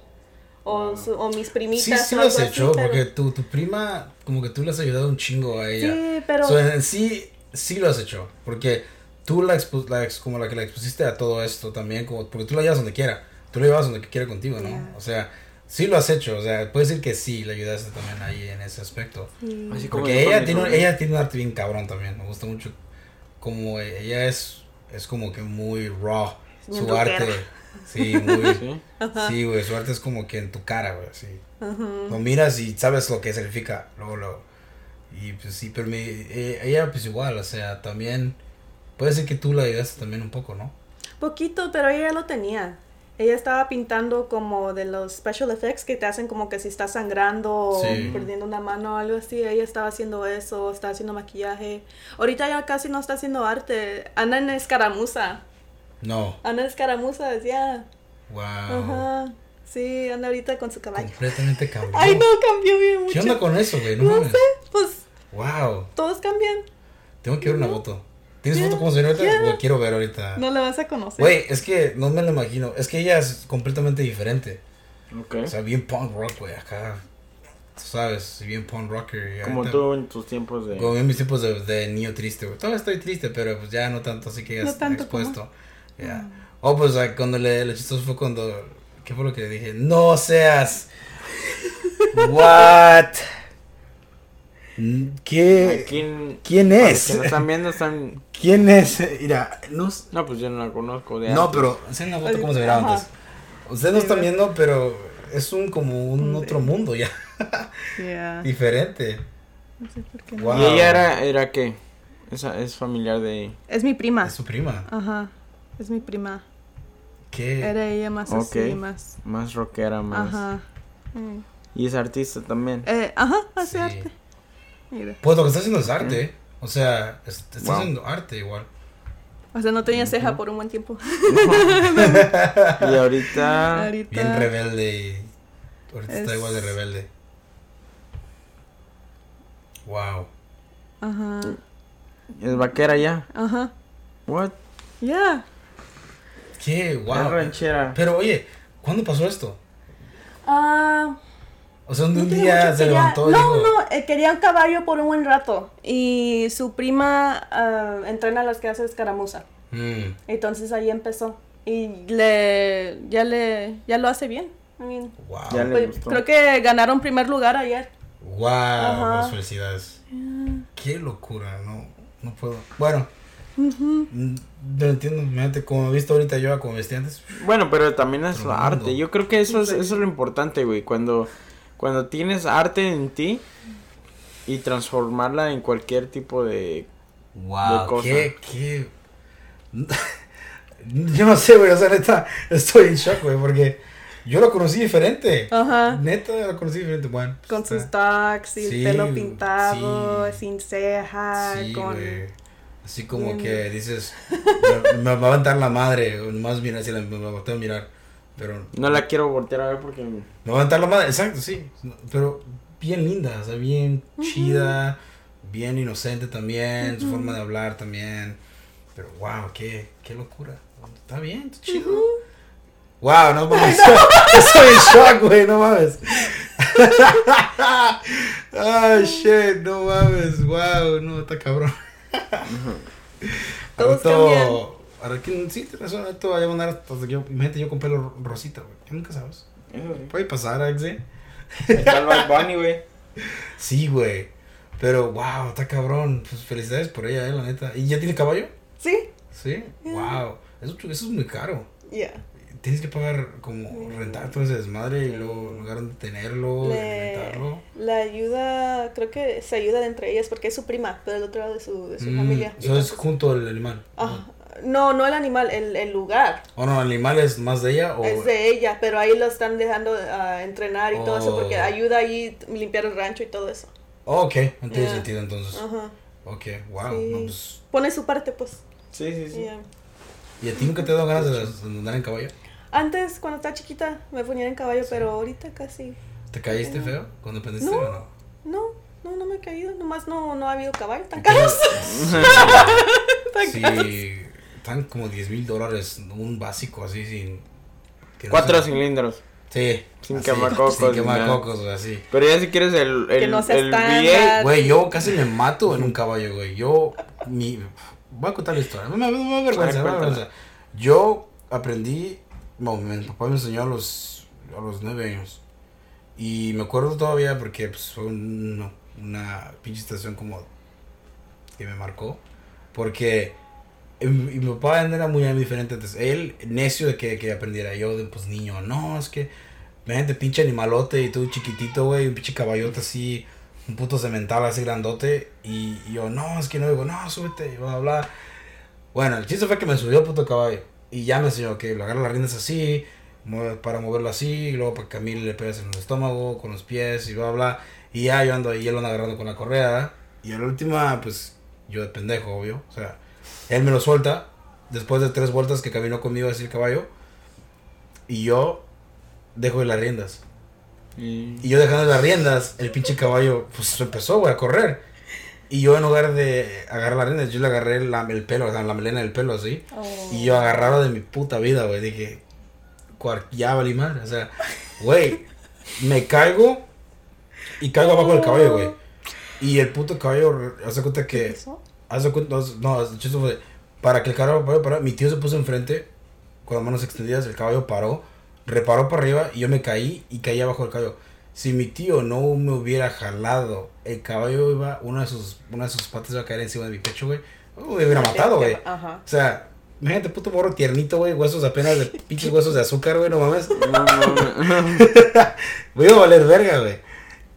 O, o, mis primitas. Sí, sí lo has hecho, porque tu, tu prima, como que tú le has ayudado un chingo a ella. Sí, pero... sí, sí lo has hecho, porque tú la, expu la como la que la expusiste a todo esto también, como, porque tú la llevas donde quiera, tú la llevas donde quiera contigo, ¿no? O sea, sí lo has hecho, o sea, puedes decir que sí, le ayudaste también ahí en ese aspecto. Así como porque ella tiene, ella tiene un arte bien cabrón también, me gusta mucho como ella es, es como que muy raw, su arte. Sí, muy. ¿Sí? güey, su arte es como que en tu cara, güey, sí. Lo miras y sabes lo que significa, luego lo. Y pues sí, pero me, eh, ella pues igual, o sea, también. Puede ser que tú la ayudaste también un poco, ¿no? Poquito, pero ella lo tenía. Ella estaba pintando como de los special effects que te hacen como que si estás sangrando o perdiendo una mano o algo así. Ella estaba haciendo eso, estaba haciendo maquillaje. Ahorita ya casi no está haciendo arte. Anda en escaramuza. No. Anda en escaramuza, decía. Wow. Ajá. Sí, anda ahorita con su caballo. Completamente cambió. Ay, no, cambió bien mucho. ¿Qué onda con eso, güey? No, sé, pues. Wow. Todos cambian. Tengo que ver una foto. ¿Tienes foto como se ve ahorita? quiero ver ahorita. No la vas a conocer. Güey, es que no me lo imagino. Es que ella es completamente diferente. Ok. O sea, bien punk rock, güey, acá. Tú sabes, bien punk rocker. Como tú en tus tiempos de. Como en mis tiempos de, de niño triste, güey. Todavía estoy triste, pero pues ya no tanto, así que ya no está expuesto. Ya. Oh, pues cuando le, lo chistoso fue cuando. ¿Qué fue lo que le dije? No seas. What? ¿Qué? ¿Quién, ¿Quién es? Que no están viendo, están. ¿Quién es? Mira, no. No, pues yo no la conozco. De no, pero. Enseña la foto cómo se veía antes. Ustedes no están viendo, pero es un como un otro mundo ya. Diferente. No sé por qué ¿Y ella era, era qué? Esa es familiar de. Es mi prima. Es su prima. Ajá. Es mi prima. ¿Qué? Era ella más así, más. Más rockera, más. Ajá. Y es artista también. Eh, ajá, hace arte. Mira. Pues lo que está haciendo es arte. O sea, está haciendo arte igual. O sea, no tenía ceja por un buen tiempo. y ahorita... Bien rebelde. Ahorita está igual de rebelde. Wow. Ajá. ¿Es vaquera ya? Ajá. What? Yeah. Qué wow. ranchera. Pero oye, ¿cuándo pasó esto? Ah. o sea, un día se levantó y No, no, eh, quería un caballo por un buen rato. Y su prima uh, entrena a las que hace escaramuza. Mm. Entonces ahí empezó. Y le ya le ya lo hace bien. I wow. Ya le pues, creo que ganaron primer lugar ayer. Wow, felicidades. Qué locura, no, no puedo. Bueno, no entiendo, como he visto ahorita yo como vestí antes. Bueno, pero también es arte. Yo creo que eso es, eso es lo importante, güey. Cuando, cuando tienes arte en ti y transformarla en cualquier tipo de, wow, cosa. Qué, qué... yo no sé, güey. O sea, neta, estoy en shock, güey, porque yo lo conocí diferente. Ajá. Neta, lo conocí diferente. Bueno. Pues con sus tags y el pelo pintado, sin cejas, sí, con. Así como que dices, me, va a aventar la madre, más bien así, me, me va a mirar. Pero. No la quiero voltear a ver porque. Me va a aventar la madre, exacto, sí. Pero bien linda, o sea, bien chida, bien inocente también, su forma de hablar también. Pero wow, qué, qué locura. Está bien, está chido. Wow, no mames. Estoy en shock, güey, no mames. Ah, shit, no mames. Wow, no, está cabrón. Todos cambian. Ahora, ¿quién sí te razón? Esto va a mandar hasta que yo, imagínate yo con pelo rosita, güey. Nunca sabes. Puede pasar, Axe. Está el Bad Bunny, güey. Sí, güey. Pero, wow, está cabrón. Pues felicidades por ella, eh, la neta. ¿Y ya tiene caballo? Sí. Sí, wow. Eso, eso es muy caro. Yeah tienes que pagar como rentar todo ese desmadre y luego lugar donde tenerlo, le, rentarlo. La ayuda, creo que se ayuda entre ellas porque es su prima, pero el otro lado de su, de su mm, familia. Eso es junto al animal. Ah, no, no el animal, el, el lugar. ¿O no, el animal es más de ella? O... Es de ella, pero ahí lo están dejando uh, entrenar y todo eso porque oh. ayuda ahí limpiar el rancho y todo eso. Oh, ok, no tiene sentido entonces. Ajá. Ok, wow. No, pues... Pone su parte, pues. Sí, sí, sí. ¿Y a ti nunca te ha dado ganas de andar en caballo? Antes, cuando estaba chiquita, me ponía en caballo, pero ahorita casi. ¿Te caíste feo cuando aprendiste o no? No, no, no me he caído. Nomás no, no ha habido caballos tan caros. sí, están como 10 mil dólares un básico así sin... Cuatro cilindros. Sí. Sin quemacocos. Sin quemacocos, o así. Pero ya si quieres el, el, que no el V8. Güey, yo casi me mato en un caballo, güey. Yo, mi... Voy a contar la historia. No me, no me vergüenza, no me vergüenza. Yo aprendí... Bueno, mi papá me enseñó a los, a los nueve años. Y me acuerdo todavía porque pues, fue un, una pinche situación como que me marcó. Porque y mi papá era muy diferente. Entonces, él, necio de que, que aprendiera. Yo, de, pues niño, no, es que, gente, pinche animalote y tú chiquitito, güey, un pinche caballote así, un puto cemental así grandote. Y, yo, no, es que no, digo, no, súbete, y bla, bla. Bueno, el chiste fue que me subió el puto caballo. Y ya me enseñó que lo agarra las riendas así, para moverlo así, y luego para que Camille le pegas en el estómago, con los pies y bla, bla. Y ya yo ando ahí, él anda agarrando con la correa. Y a la última, pues, yo de pendejo, obvio. O sea, él me lo suelta después de tres vueltas que caminó conmigo así el caballo. Y yo dejo de las riendas. Y, yo dejando de las riendas, el pinche caballo pues empezó, güey, a correr. Y yo en lugar de agarrar las riendas, yo le agarré el pelo, o sea, la melena del pelo así. Y yo agarrado de mi puta vida, güey. Dije, ya valí madre. O sea, güey, me caigo y caigo abajo del caballo, güey. Y el puto caballo, hace cuenta que... Hace cuenta, no, el chiste fue, para que el caballo parara, mi tío se puso enfrente, con las manos extendidas, el caballo paró, reparó para arriba y yo me caí y caí abajo del caballo. Si mi tío no me hubiera jalado, el caballo iba, una de sus, una de sus patas iba a caer encima de mi pecho, güey. me hubiera matado, güey. O sea, imagínate, puto morro tiernito, güey, huesos apenas de pinches huesos de azúcar, güey, no mames. Voy a valer verga, güey.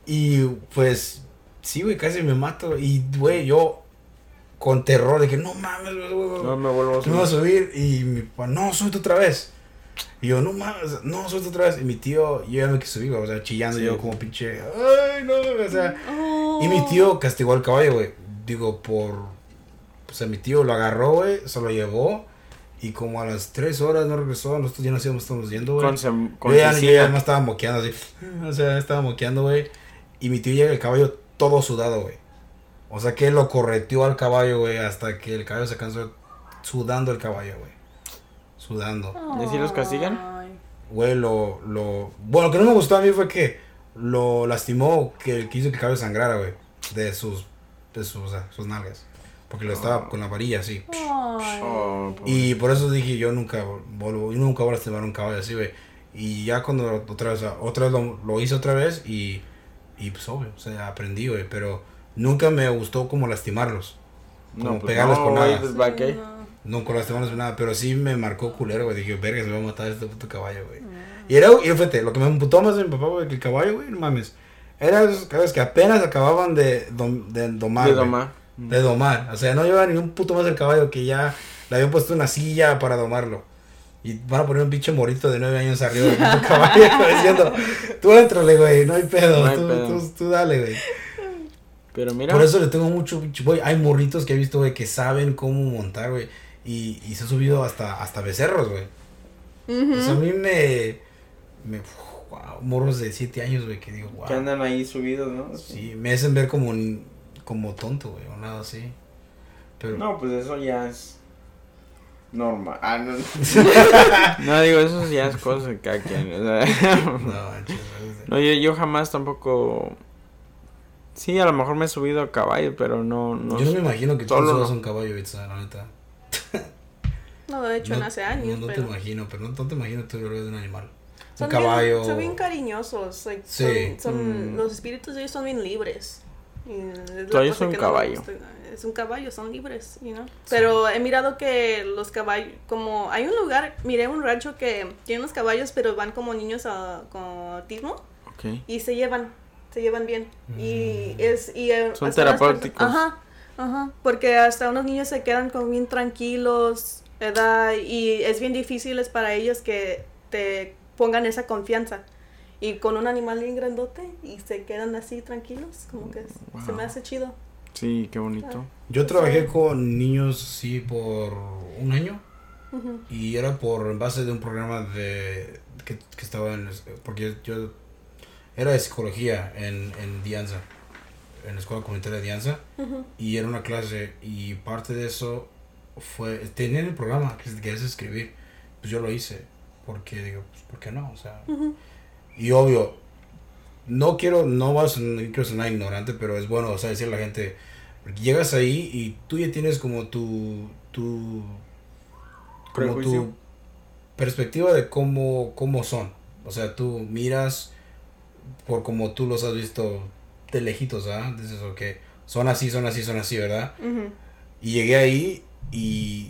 Y pues, sí, güey, casi me mato. Y, güey, yo con terror de que no mames, no me vuelvo a subir. Me voy a subir y mi papá, no, súbete otra vez. Y yo, no mames, no, súbete otra vez. Y mi tío, yo ya me quise subir, o sea, chillando yo como pinche, ay, no, o sea. Y mi tío castigó al caballo, güey. Digo, por. O sea, mi tío lo agarró, güey, se lo llevó. Y como a las tres horas no regresó, nosotros ya no sabíamos estamos yendo, güey. Con, yo, ya, yo ya no estaba moqueando así. O sea, estaba moqueando, güey. Y mi tío llega el caballo todo sudado, güey. O sea que lo correteó al caballo, güey, hasta que el caballo se cansó sudando el caballo, güey. Sudando. ¿Y si los castigan? Güey, lo, lo... Bueno, lo que no me gustó a mí fue que lo lastimó, que quiso que el caballo sangrara, güey. De sus, de sus, o sea, sus nalgas. Porque lo estaba con la varilla así. Oh, y por eso dije, yo nunca vuelvo, yo nunca voy a lastimar un caballo así, güey. Y ya cuando otra vez, otra vez lo, lo hice otra vez y, y pues obvio, o sea, aprendí, güey. Pero nunca me gustó como lastimarlos. Como no, pues pegarlos con nada. No, con lastimarlos con nada, pero sí me marcó culero, güey. Dije, verga, se me va a matar este puto caballo, güey. Y era, y fíjate, lo que me emputó más de mi papá, güey, que el caballo, güey, no mames. Era esos caballos que apenas acababan de, de domar. De domar. De domar. O sea, no llevaba ni un puto más el caballo que ya le habían puesto una silla para domarlo. Y van a poner un pinche morito de nueve años arriba del caballo diciendo, tú entrale, güey, no hay pedo, tú, Tú, tú, dale, güey. Pero mira. Por eso le tengo mucho, güey. Hay morritos que he visto, güey, que saben cómo montar, güey. Y, y se han subido hasta, hasta becerros, güey. Sea, a mí me. me wow, morros de 7 años, güey, que digo, wow. Que andan ahí subidos, ¿no? Sí, me hacen ver como, como tonto, güey, o nada así. Pero... No, pues eso ya es. Normal. Ah, no. no, digo, eso ya es cosa de cada quien. O sea, no, no, yo, yo jamás tampoco Sí, a lo mejor me he subido a caballo, pero no... no Yo no me imagino que tú subas un caballo, Itza, la neta. No, de hecho, no, hace años. No, no te imagino, pero no, te imagino tú de un animal. Son un caballo. Bien, son bien cariñosos. sí. Son, mm. Los espíritus de ellos son bien libres. Todavía son un caballo. es un caballo, son libres, you know? Pero he mirado que los caballos, como hay un lugar, miré un rancho que tiene unos caballos, pero van como niños a, con autismo. Okay. Y se llevan se llevan bien. Y mm. es... Y eh, Son terapéuticos. Ajá, ajá. Porque hasta unos niños se quedan como bien tranquilos, ¿verdad? Y es bien difícil para ellos que te pongan esa confianza. Y con un animal bien grandote y se quedan así tranquilos, como que se me hace chido. Sí, qué bonito. Ah. Yo trabajé con niños, sí, por un año. Y era por en base de un programa de que, que estaba en... Porque yo era de psicología en, en Dianza. en la escuela comunitaria de Alianza y era una clase y parte de eso fue, tener el programa que quieres escribir, pues yo lo hice, porque digo, pues ¿por qué no? O sea, y obvio, no quiero, no vas, no quiero sonar ignorante, pero es bueno, o sea, decirle a la gente, porque llegas ahí y tú ya tienes como tu, tu, como tu perspectiva de cómo, cómo son, o sea, tú miras por como tú los has visto de lejitos, ¿ah? Dices, ok, son así, son así, son así, ¿verdad? Y llegué ahí y,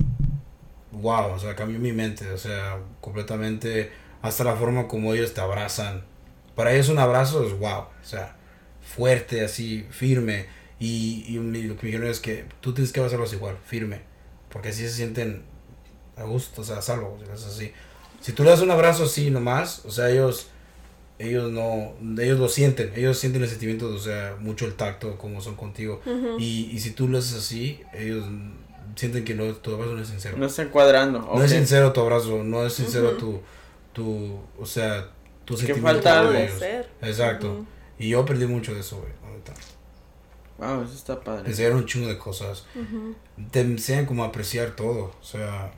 wow, o sea, cambió mi mente, o sea, completamente, hasta la forma como ellos te abrazan. Para ellos un abrazo es wow, o sea, fuerte, así, firme. Y, y lo que me dijeron es que tú tienes que abrazarlos igual, firme, porque así se sienten a gusto, o sea, a salvo, es así. Si tú le das un abrazo así nomás, o sea, ellos ellos no, ellos lo sienten, ellos sienten el sentimiento, o sea, mucho el tacto, como son contigo. y, y si tú lo haces así, ellos sienten que no, tu abrazo no es sincero. No está cuadrando. No es sincero tu abrazo, no es sincero tu, tu, o sea, tu sentimiento. Que falta algo. Exacto. Y yo aprendí mucho de eso, güey, Wow, eso está padre. Te enseñan un chingo de cosas. Te enseñan como a apreciar todo, o sea,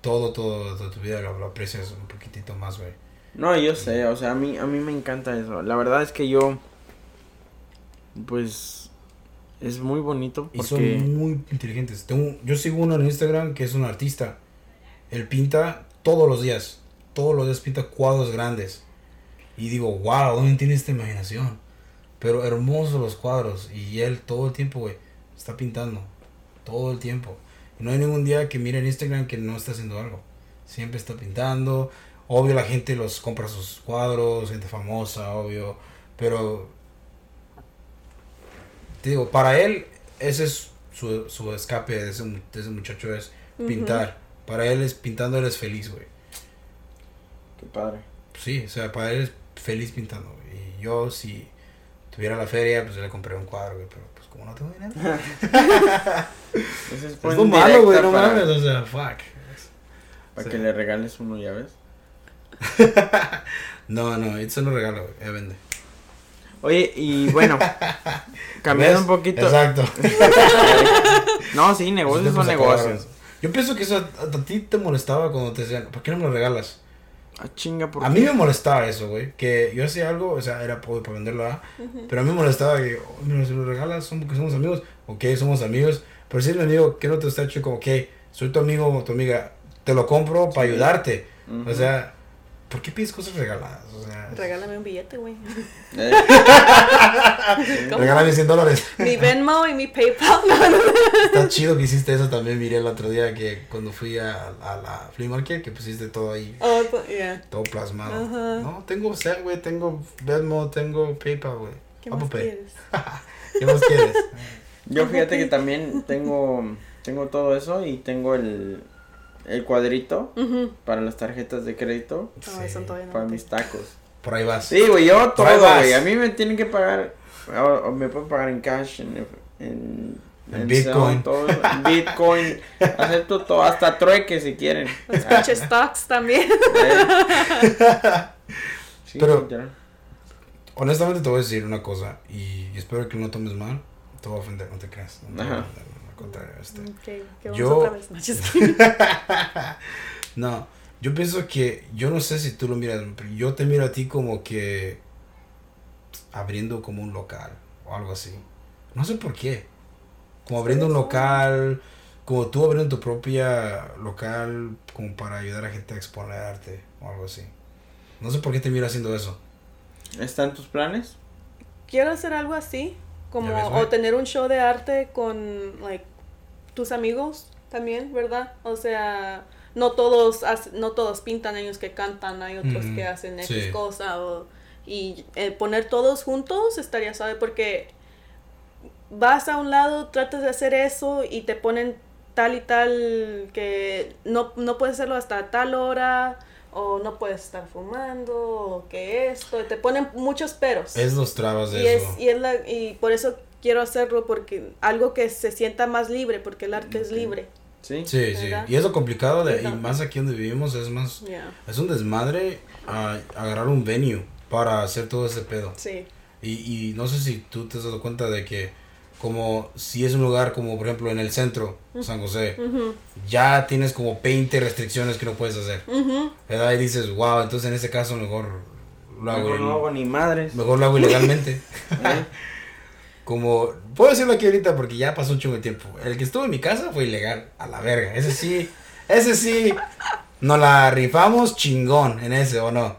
todo, todo de tu vida lo, lo aprecias un poquitito más, güey. No, yo sé, o sea, a mí, a mí me encanta eso. La verdad es que yo, pues, es muy bonito. Porque... Y son muy inteligentes. Tengo, yo sigo uno en Instagram que es un artista. Él pinta todos los días. Todos los días pinta cuadros grandes. Y digo, wow, ¿dónde tiene esta imaginación? Pero hermosos los cuadros. Y él todo el tiempo, güey, está pintando. Todo el tiempo. Y no hay ningún día que mire en Instagram que no está haciendo algo. Siempre está pintando. Obvio la gente los compra sus cuadros, gente famosa, obvio, pero te digo, para él ese es su, su escape de ese, ese, muchacho es pintar. Para él es pintando, él es feliz, güey. Qué padre. Sí, o sea, para él es feliz pintando. Y yo si tuviera la feria, pues le compré un cuadro, güey, pero pues como no tengo dinero. es, es malo, güey, no mames, o sea, fuck. Para que le regales uno, ya ves. no, no, eso no regalo, ya vende. Oye, y bueno, cambiando un poquito. Exacto. no, sí, negocios son negocios. Yo pienso que eso a, ti te molestaba cuando te decían, ¿por qué no me lo regalas? A ah, chinga, ¿por A mí me molestaba eso, güey. Que yo hacía algo, o sea, era para venderlo, ¿ah? pero a mí me molestaba que, oh, mira, si lo regalas, somos, porque somos amigos. Ok, somos amigos. Pero si el amigo que no te está hecho como, ok, soy tu amigo o tu amiga, te lo compro para ayudarte. O sea, ¿Por qué pides cosas regaladas? O sea, Regálame un billete, güey. Regálame 100 dólares. Mi Venmo y mi PayPal. Está chido que hiciste eso también. Miré el otro día que cuando fui a, a la flea market que pusiste todo ahí. Oh, yeah. Todo plasmado. No, tengo sea, güey. Tengo Venmo, tengo PayPal, güey. ¿Qué más quieres? ¿Qué más quieres? Yo fíjate que también tengo, tengo todo eso y tengo el el cuadrito para las tarjetas de crédito. para mis tacos. Por ahí vas. Sí, güey, yo todo, güey. A mí me tienen que pagar, o, me pueden pagar en cash, en, en, en Bitcoin. todo, Bitcoin. acepto todo, hasta trueque si quieren. Los pinches stocks también. Pero, honestamente te voy a decir una cosa, y espero que no tomes mal. Te voy a ofender, no te creas. No contrario. Este. yo... no, yo pienso que, yo no sé si tú lo miras, pero yo te miro a ti como que abriendo como un local o algo así. No sé por qué. Como abriendo un local, como tú abriendo tu propia local como para ayudar a gente a exponer arte o algo así. No sé por qué te miro haciendo eso. ¿Están tus planes? Quiero hacer algo así como o tener un show de arte con like tus amigos también, ¿verdad? O sea, no todos no todos pintan, ellos que cantan, hay otros que hacen X cosa y eh, poner todos juntos estaría suave porque vas a un lado, tratas de hacer eso y te ponen tal y tal que no, no puedes hacerlo hasta tal hora o no puedes estar fumando, o que esto, te ponen muchos peros. Es los trabas de y eso. Es, y, es la, y por eso quiero hacerlo, porque algo que se sienta más libre, porque el arte es libre. Sí, sí, sí. Y es lo complicado, de, y más aquí donde vivimos, es más, es un desmadre a, agarrar un venue para hacer todo ese pedo. Sí. Y, y no sé si tú te has dado cuenta de que como si es un lugar como por ejemplo en el centro, San José, ya tienes como 20 restricciones que no puedes hacer. ¿Verdad? Y dices, wow, entonces en ese caso mejor lo hago. Mejor no hago ni madres. Mejor lo hago ilegalmente. ¿Eh? como, puedo decirlo aquí ahorita porque ya pasó un chingo de tiempo. El que estuvo en mi casa fue ilegal, a la verga. Ese sí, ese sí, nos la rifamos chingón en ese, ¿o no?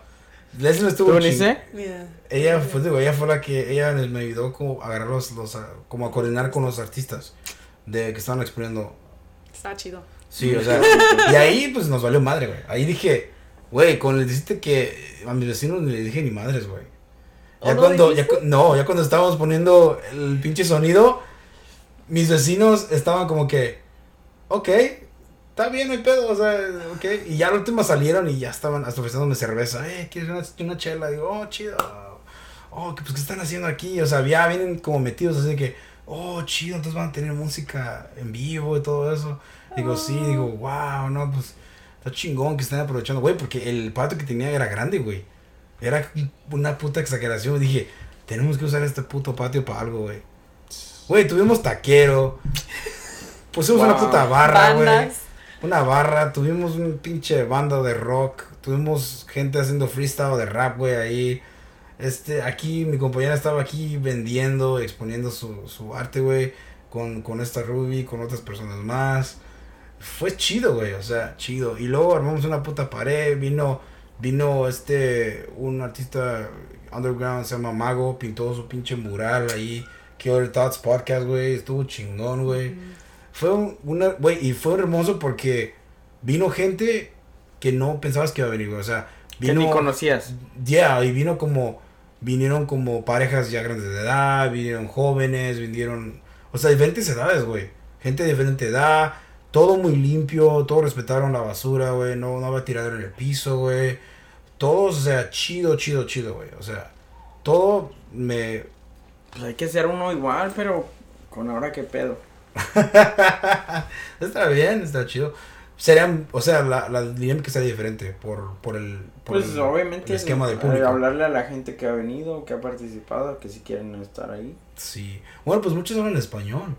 Leslie estuvo ¿Tú Ella fue, digo, ella fue la que, ella me ayudó como a agarrar los, los como a coordinar con los artistas de que estaban exponiendo. Está chido. Sí, o sea, y ahí pues nos valió madre, güey. Ahí dije, güey, cuando le dijiste que a mis vecinos le dije ni madres, güey. Ya cuando, ya, no, ya cuando estábamos poniendo el pinche sonido, mis vecinos estaban como que, ok, está bien, no hay pedo, o sea, ok. Y ya la última salieron y ya estaban hasta ofreciéndome cerveza. Eh, ¿quieres una, una chela? Digo, oh, chido. Oh, pues, ¿qué están haciendo aquí? O sea, ya vienen como metidos así que, oh, chido, entonces van a tener música en vivo y todo eso. Digo, sí, digo, wow, no, pues, está chingón que estén aprovechando, güey, porque el patio que tenía era grande, güey. Era una puta exageración. Dije, tenemos que usar este puto patio para algo, güey. Güey, tuvimos taquero. Pusimos una puta barra, güey una barra, tuvimos un pinche banda de rock, tuvimos gente haciendo freestyle de rap, güey, ahí. Este, aquí mi compañera estaba aquí vendiendo, exponiendo su, su arte, güey, con, con esta Ruby, con otras personas más. Fue chido, güey, o sea, chido. Y luego armamos una puta pared, vino, vino este, un artista underground, se llama Mago, pintó su pinche mural ahí. Killer Thoughts Podcast, güey, estuvo chingón, güey. Fue una, güey, y fue hermoso porque vino gente que no pensabas que iba a venir, güey. O sea, vino. Que ni conocías. Ya, y vino como. Vinieron como parejas ya grandes de edad, vinieron jóvenes, vinieron. O sea, diferentes edades, güey. Gente de diferente edad, todo muy limpio, todos respetaron la basura, güey. No, no había tirado en el piso, güey. Todos, o sea, chido, chido, chido, güey. O sea, todo me. Pues hay que ser uno igual, pero con ahora qué pedo. está bien, está chido. Serían, o sea, la, la dinámica sería diferente por, por el, pues obviamente esquema de público. Hablarle a la gente que ha venido, que ha participado, que si quieren estar ahí. Sí. Bueno, pues muchos hablan español.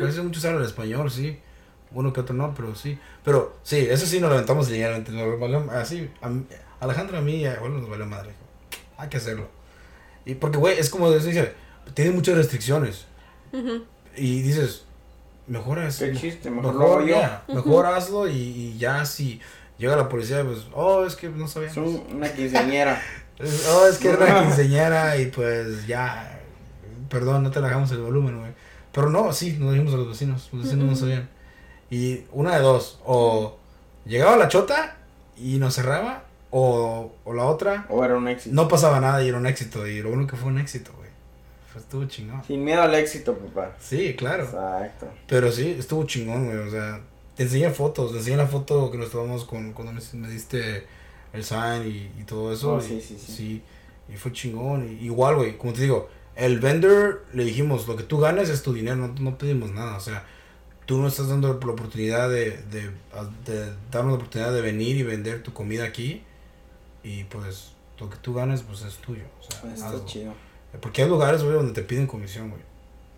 Casi muchos hablan español, sí. Uno que otro no, pero sí. Pero sí, eso sí nos levantamos ligeramente. así, a, Alejandro a mí, bueno, nos valió madre. Hay que hacerlo. Y porque, güey, es como dice, tiene muchas restricciones. Y dices, mejor hazlo. mejor, mejor, hazlo y, ya si llega la policía, pues, oh, es que no sabíamos. Es una quinceñera. oh, es que era una quinceñera y pues ya, perdón, no te la dejamos el volumen, güey. Pero no, sí, nos dijimos a los vecinos, los vecinos no sabían. Y una de dos, o llegaba la chota y nos cerraba, o, o la otra. O era un éxito. No pasaba nada y era un éxito, y lo bueno que fue un éxito, pues estuvo chingón. Sin miedo al éxito, papá. Sí, claro. Exacto. Pero sí, estuvo chingón, güey. O sea, te enseñé fotos. Te enseñé la foto que nos tomamos con, cuando me, diste el sign y, y todo eso. Oh, sí, sí, sí, sí. Y fue chingón. igual, güey, como te digo, el vendor le dijimos, lo que tú ganes es tu dinero, no, no pedimos nada. O sea, tú no estás dando la oportunidad de, de, de, darnos la oportunidad de venir y vender tu comida aquí. Y pues, lo que tú ganes, pues es tuyo. O sea, pues está chido. Porque hay lugares, güey, donde te piden comisión, güey.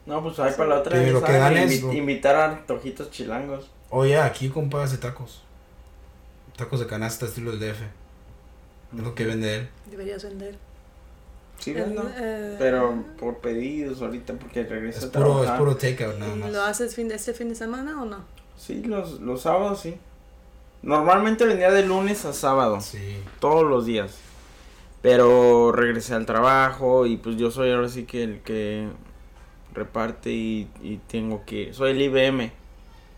No, pues hay para la otra vez. Lo que ganes, invitar a tojitos chilangos. Oye, aquí compas de tacos. Tacos de canasta estilo del DF. Es lo que vende él. Deberías vender. Sí, vendo. Eh, pero por pedidos ahorita porque regreso es a puro, Es puro takeout nada más. ¿Lo haces fin de este fin de semana o no? Sí, los, los sábados sí. Normalmente vendía de lunes a sábado. Sí. Todos los días. Pero regresé al trabajo y pues yo soy ahora sí que el que reparte y, y tengo que... Soy el IBM.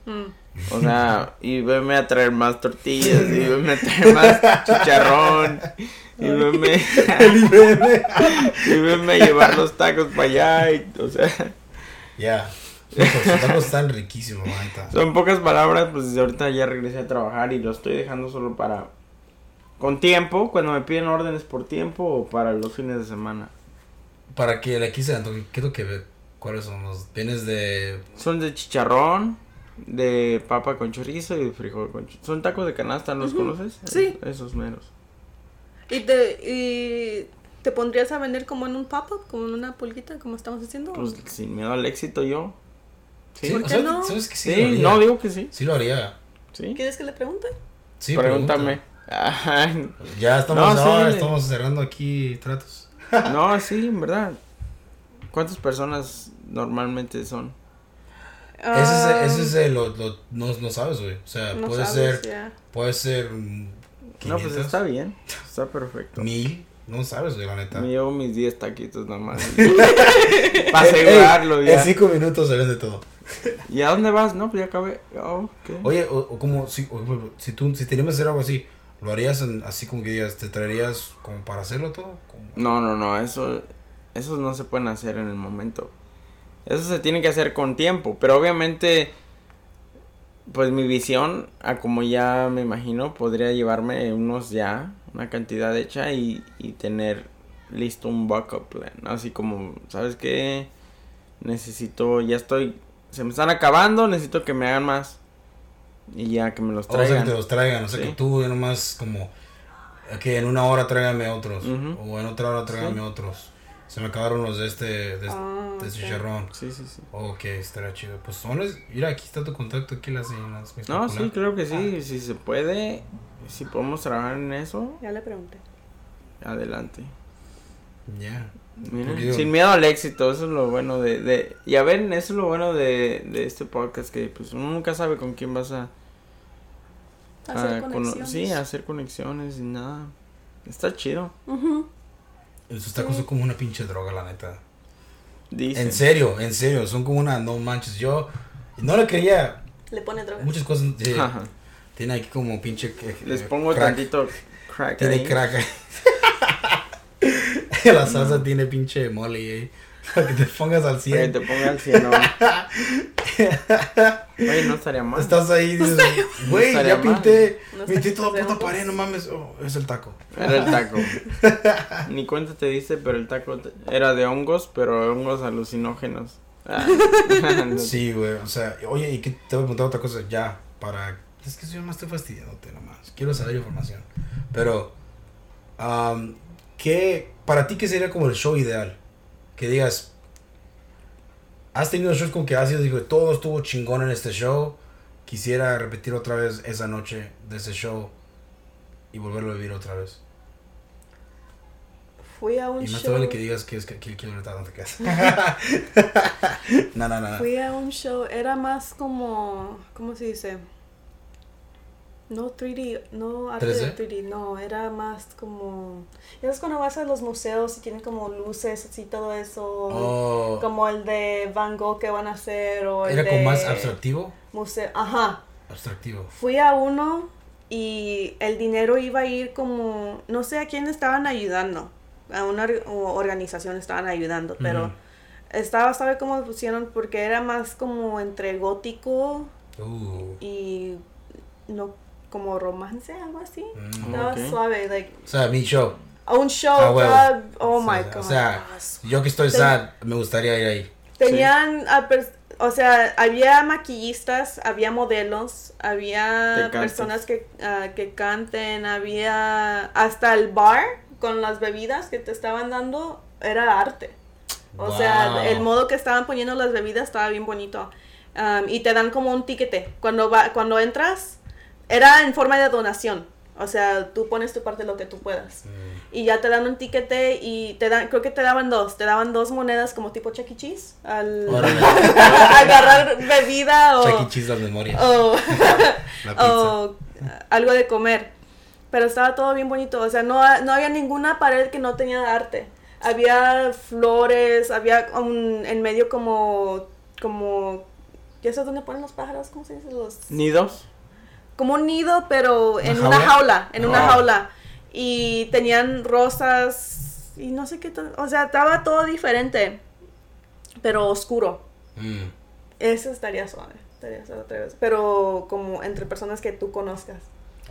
Mm. O sea, IBM a traer más tortillas, IBM a traer más chicharrón, IBM... el IBM. IBM a llevar los tacos para allá y, o sea... Ya. Los tacos están riquísimos, Son pocas palabras, pues ahorita ya regresé a trabajar y lo estoy dejando solo para con tiempo, cuando me piden órdenes por tiempo o para los fines de semana. Para que le quise, ¿qué es lo que ¿Cuáles son los? ¿Tienes de...? Son de chicharrón, de papa con chorizo y de frijol con chorizo. Son tacos de canasta, ¿los conoces? Sí. esos menos. ¿Y te, y ¿Te pondrías a vender como en un pop-up, como en una pulguita, como estamos haciendo? Pues sin miedo al éxito yo. Sí, ¿Por qué no? ¿Sabes que sí? sí no, digo que sí. Sí lo haría. ¿Sí? ¿Quieres que le pregunte? Sí, Pregúntame. Ya estamos, estamos cerrando aquí tratos. no, sí, en verdad. ¿Cuántas personas normalmente son? ese es, ese es el, lo, lo, no, no sabes, güey. O sea, puede ser. Puede ser. No, pues está bien. Está perfecto. Mil. No sabes, güey, la neta. Me llevo mis 10 taquitos nomás. Para asegurarlo, ya. En 5 minutos se vende todo. ¿Y a dónde vas? No, pues ya acabé. Oh, Oye, o, como si, si tú, si teníamos que hacer algo así, ¿lo harías así como que digas, te traerías como para hacerlo todo? No, no, no, eso, eso no se pueden hacer en el momento. Eso se tiene que hacer con tiempo, pero obviamente, pues mi visión, a como ya me imagino, podría llevarme unos ya, una cantidad hecha y, y tener listo un backup plan. Así como, ¿sabes qué? Necesito, ya estoy, se me están acabando, necesito que me hagan más. Y ya que me los traigan. O sea, que te los traigan, o sea, que tú nomás como, que en una hora tráigame otros, o en otra hora tráigame otros. Se me acabaron los de este, de, ah, este chicharrón. Sí, sí, sí. Ok, estará chido. Pues mira, aquí está tu contacto, aquí las las No, sí, creo que sí. Si se puede, si podemos trabajar en eso. Ya le pregunté. Adelante. Ya. Sin miedo al éxito, eso es lo bueno de, de... Y a ver, eso es lo bueno de, de este podcast, que pues uno nunca sabe con quién vas a... Hacer conexiones. sí, hacer conexiones y nada. Está chido. Esos tacos son como una pinche droga, la neta. En serio, en serio, son como una no manches. Yo no le quería. Le pone droga. Muchas cosas. tiene aquí como pinche. Les pongo tantito crack. Tiene crack. la salsa tiene pinche molly ahí. Para que te pongas al 100. Para que te pongas al 100, Oye, no estaría mal. Estás ahí dices, güey, ya pinté, pinté toda puta pared, no mames. Oh, es el taco. Era el taco. Ni cuenta te dice, pero el taco era de hongos, pero hongos alucinógenos. Ah. sí, güey, o sea, oye, y que te voy a preguntar otra cosa ya, para... Es que yo más estoy fastidiándote nomás, quiero saber información. Pero, um, ¿qué, para ti qué sería como el show ideal? Que digas, has tenido shows con que has sido, digo, todo estuvo chingón en este show. Quisiera repetir otra vez esa noche de ese show y volverlo a vivir otra vez. Fui a un show. Y más vale que digas que es que, que no te quedas. no, no, no. Fui a un show, era más como, ¿cómo se dice? No 3D, no arte de 3D, no, era más como... Ya es cuando vas a los museos y tienen como luces así todo eso, oh. como el de Van Gogh que van a hacer o ¿Era como más abstractivo? Museo, ajá. Abstractivo. Fui a uno y el dinero iba a ir como, no sé a quién estaban ayudando, a una organización estaban ayudando, pero estaba, ¿sabe cómo pusieron? Porque era más como entre gótico uh. y no como romance, algo así. Mm, suave, like. O sea, mi show. Un show, ah, oh my god. O sea, yo que estoy sad, me gustaría ir ahí. Tenían, o sea, había maquillistas, había modelos, había personas que, uh, que canten, había hasta el bar con las bebidas que te estaban dando, era arte. O sea, el modo que estaban poniendo las bebidas estaba bien bonito. Um, y te dan como un tiquete. Cuando, va, cuando entras, era en forma de donación. O sea, tú pones tu parte de lo que tú puedas. Mm. Y ya te dan un tiquete y te dan, creo que te daban dos, te daban dos monedas como tipo Chuck E. Cheese al agarrar bebida o... Chuck E. Cheese las memorias. O, o algo de comer. Pero estaba todo bien bonito, o sea, no, no había ninguna pared que no tenía arte. Había flores, había en medio como, como, ¿ya sabes dónde ponen los pájaros? ¿Cómo se dice? Los... Nidos como un nido, pero en una jaula, en una jaula. Y tenían rosas y no sé qué, o sea, estaba todo diferente, pero oscuro. Mm. Eso estaría suave, estaría suave pero como entre personas que tú conozcas.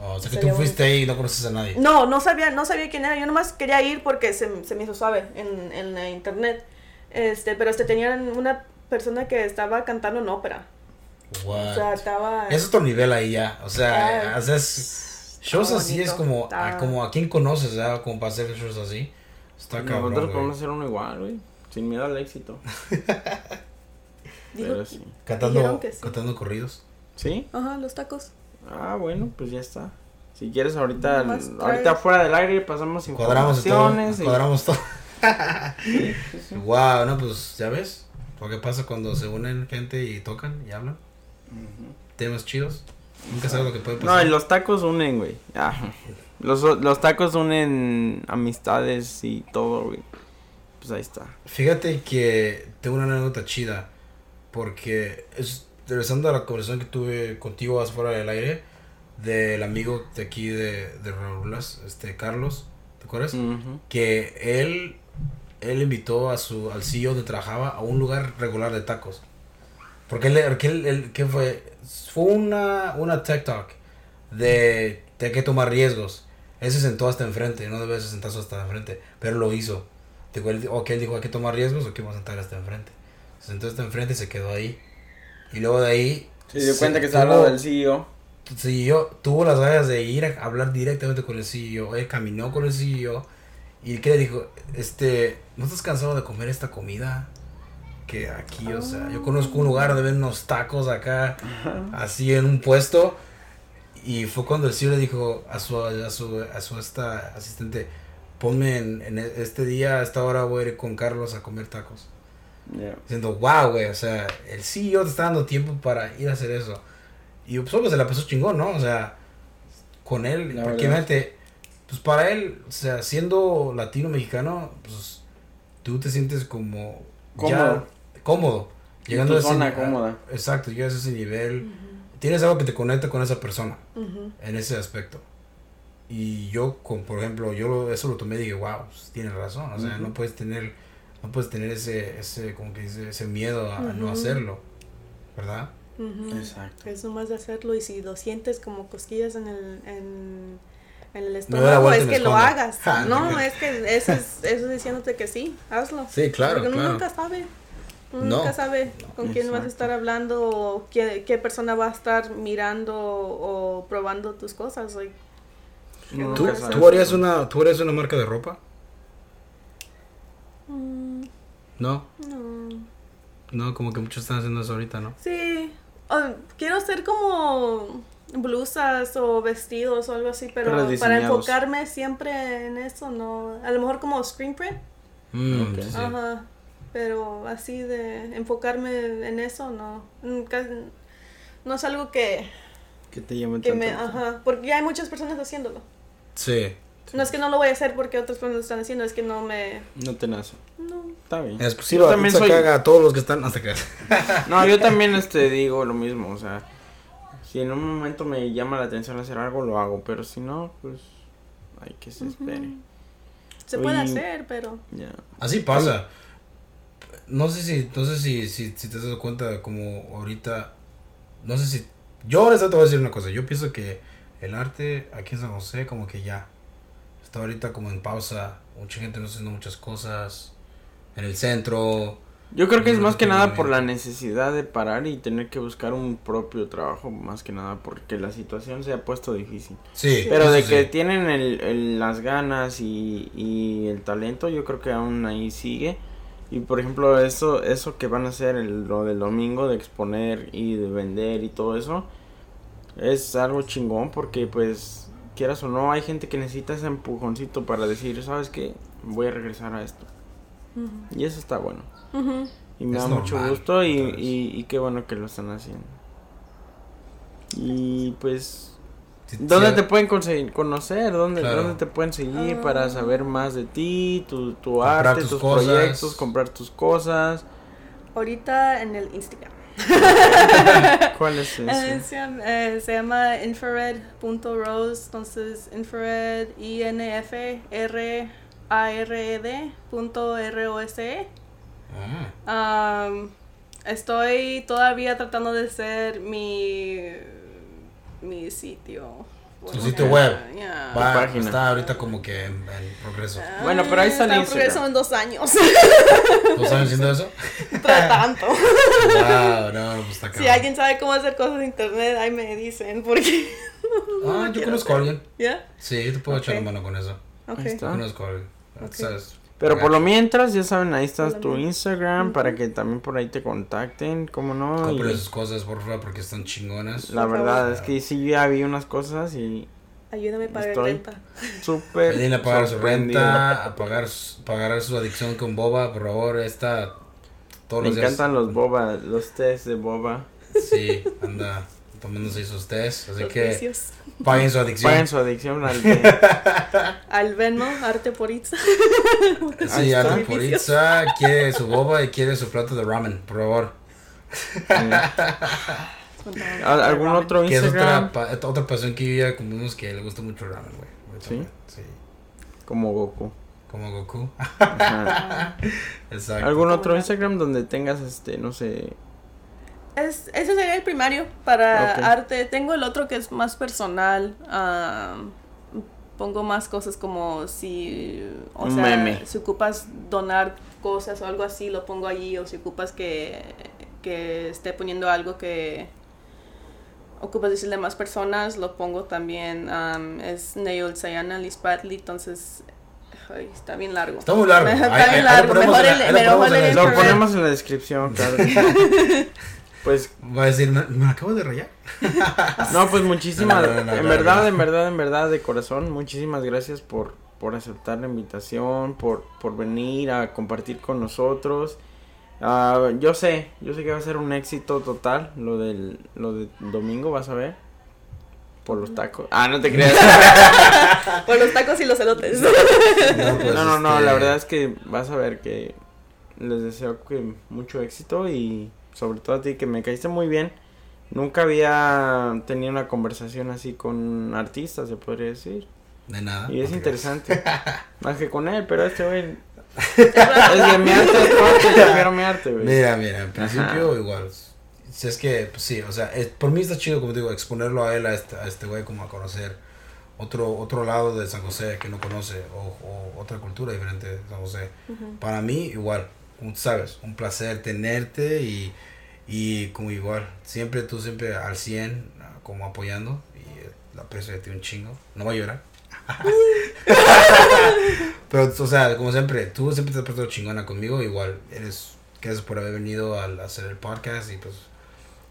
Oh, o sea que tú fuiste ahí y no conoces a nadie. No, no sabía, no sabía quién era. Yo nomás quería ir porque se, se me hizo suave en, en la internet. Este, pero este tenían una persona que estaba cantando en ópera. O sea, estaba... Es otro nivel ahí ya. O sea, haces shows así es como a, como a quien conoces, ¿verdad? Como para hacer shows así. Está cabrón, Nosotros podemos hacer uno igual, güey. Sin miedo al éxito. Pero sí. Cantando, cantando corridos. ¿Sí? Ajá, los tacos. Ah, bueno, pues ya está. Si quieres ahorita, ahorita fuera del aire pasamos informaciones. Cuadramos todo. Cuadramos todo. Wow, no, pues ya ves. Lo que pasa cuando se unen gente y tocan y hablan. Temas chidos. Nunca sabes lo que puede pasar. No, y los tacos unen, güey. Los, los tacos unen amistades y todo, güey. Pues ahí está. Fíjate que tengo una anécdota chida. Porque es regresando a la conversación que tuve contigo afuera del aire. Del amigo de aquí de, de este Carlos. ¿Te acuerdas? Que él él invitó a su al CEO donde trabajaba a un lugar regular de tacos. Porque él, que él, ¿qué fue? Fue una, una tech talk de, de que tomar riesgos. Él se sentó hasta enfrente, no debe sentarse hasta enfrente, pero lo hizo. Digo, él, ok, él dijo, hay que tomar riesgos o que vamos a sentar hasta enfrente. Se sentó hasta enfrente y se quedó ahí. Y luego de ahí... Se dio cuenta que estaba hablando del CEO. CEO tuvo las ganas de ir a hablar directamente con el CEO. Él caminó con el CEO. Y que le dijo, este, ¿no estás cansado de comer esta comida? Que aquí, o sea, yo conozco un lugar donde ven unos tacos acá, así en un puesto. Y fue cuando el CEO le dijo a su, a su, a su esta asistente, ponme en, en este día, a esta hora voy a ir con Carlos a comer tacos. Diciendo, wow, güey, o sea, el CEO te está dando tiempo para ir a hacer eso. Y pues solo se la pasó chingón, ¿no? O sea, con él, prácticamente, pues para él, o sea, siendo latino mexicano, pues tú te sientes como cómodo. Cómodo. Llegando a ese zona cómoda. Exacto, llegas a ese nivel. Tienes algo que te conecta con esa persona en ese aspecto. Y yo, con, por ejemplo, yo eso lo tomé y dije, wow, pues, tienes razón. O sea, no puedes tener, no puedes tener ese, ese, como que dice, ese miedo a, no hacerlo. ¿Verdad? Exacto. Es nomás de hacerlo y si lo sientes como cosquillas en el, en en el estómago es que lo hagas. Ah, no, es que eso es, eso diciéndote que sí, hazlo. Sí, claro. Porque uno nunca sabe. Nunca sabe con quién vas a estar hablando o qué, qué, persona va a estar mirando o probando tus cosas. ¿Tú, ¿Tú, harías una, ¿Tú harías una marca de ropa? Mm. ¿No? No. No, como que muchos están haciendo eso ahorita, ¿no? Sí. quiero ser como blusas o vestidos o algo así, pero, para enfocarme siempre en eso, no, a lo mejor como screen print. Mm, Ajá. Pero así de enfocarme en eso, no. No es algo que... Que te llame que me, Ajá, porque ya hay muchas personas haciéndolo. Sí. No es que no lo voy a hacer porque otras personas lo están haciendo, es que no me... No te nace. No. Está bien. Es posible, yo también soy... caga a todos los que están hasta que... no, yo también este digo lo mismo, o sea si en un momento me llama la atención hacer algo, lo hago, pero si no, pues hay que se espere. Se puede hacer, pero... Así pasa. No sé si, no sé si, si, si te has dado cuenta como ahorita, no sé si, yo ahora te voy a decir una cosa, yo pienso que el arte aquí en San José como que ya está ahorita como en pausa, mucha gente no está haciendo muchas cosas en el centro, yo creo que es más que nada por la necesidad de parar y tener que buscar un propio trabajo, más que nada porque la situación se ha puesto difícil. Sí. Pero de que tienen el, las ganas y, y, el talento, yo creo que aún ahí sigue. Y por ejemplo, eso, eso que van a hacer el, lo del domingo de exponer y de vender y todo eso, es algo chingón porque pues quieras o no, hay gente que necesita ese empujoncito para decir, ¿sabes qué? Voy a regresar a esto. Y eso está bueno. Y me da mucho gusto y, y, qué bueno que lo están haciendo. Y pues... ¿Dónde te pueden conseguir, conocer? ¿Dónde, ¿Dónde te pueden seguir para ah. saber más de ti, tu, tu arte, tus, proyectos, comprar tus cosas? Ahorita en el Instagram. ¿Cuál es ese? Eh, eh, se, llama infrared.rose, entonces infrared, I-N-F-R-A-R-E-D.R-O-S-E. Ah. estoy todavía tratando de ser mi, mi sitio. Su sitio web. Va, está ahorita como que en, progreso. Ah, bueno, pero ahí está, en progreso en dos años. ¿Dos años haciendo eso? Tratando. no, no, pues está Si alguien sabe cómo hacer cosas en internet, ahí me dicen, porque... ah, yo conozco a alguien. ¿Ya? Sí, te puedo echar la mano con eso. Okay. Conozco a alguien. Pero por lo mientras, ya saben, ahí está tu Instagram para que también por ahí te contacten, ¿cómo no? Compre sus cosas, por favor, porque están chingonas. La verdad es que sí, ya vi unas cosas y... Ayúdame a pagar renta. Súper. Vienen a pagar su renta, a pagar, pagar su adicción con boba, por favor, esta... Todos Me encantan los boba, los test de boba. Sí, anda tomándose sus test, así que paguen su adicción. Paguen su adicción al, al Venmo, Arte por Itza. Sí, Arte por Itza quiere su boba y quiere su plato de ramen, por favor. ¿Algún otro Instagram? Que es otra, otra pasión que yo ya cumplimos que le gusta mucho el ramen, güey. ¿Sí? Sí. Como Goku. Como Goku. Exacto. ¿Algún otro Instagram donde tengas, este, no sé, es, ese sería el primario para arte. Tengo el otro que es más personal. pongo más cosas como si, o sea, si ocupas donar cosas o algo así, lo pongo allí. O si ocupas que, que esté poniendo algo que ocupas decirle a más personas, lo pongo también. es Neil Sayana Liz entonces está bien largo. Está muy largo. está bien largo. Mejor, el, lo ponemos en la descripción, claro. Pues. Va a decir, ¿me, acabo de rayar? no, pues muchísimas. en verdad, en verdad, en verdad, de corazón, muchísimas gracias por, por aceptar la invitación, por, por venir a compartir con nosotros. Uh, yo sé, yo sé que va a ser un éxito total lo del lo de domingo, vas a ver. Por los tacos. Ah, no te creas. por los tacos y los elotes. no, pues, no, no, no, la este verdad es que vas a ver que les deseo que mucho éxito y sobre todo a ti que me caíste muy bien. Nunca había tenido una conversación así con artistas, se podría decir. De nada. Y es interesante. Más que con él, pero este güey. es que mi arte es mi arte, güey. Mira, mira, en principio igual. Si es que, pues sí, o sea, por mí está chido, como digo, exponerlo a él, a este, a este güey, como a conocer otro otro lado de San José que no conoce, o, otra cultura diferente de San José. Para mí, igual, sabes, un placer tenerte y, y como igual, siempre tú siempre al 100, como apoyando y la aprecio de ti un chingo. No va a llorar. Pero, o sea, como siempre, tú siempre te has puesto chingona conmigo, igual, eres, gracias por haber venido a hacer el podcast y pues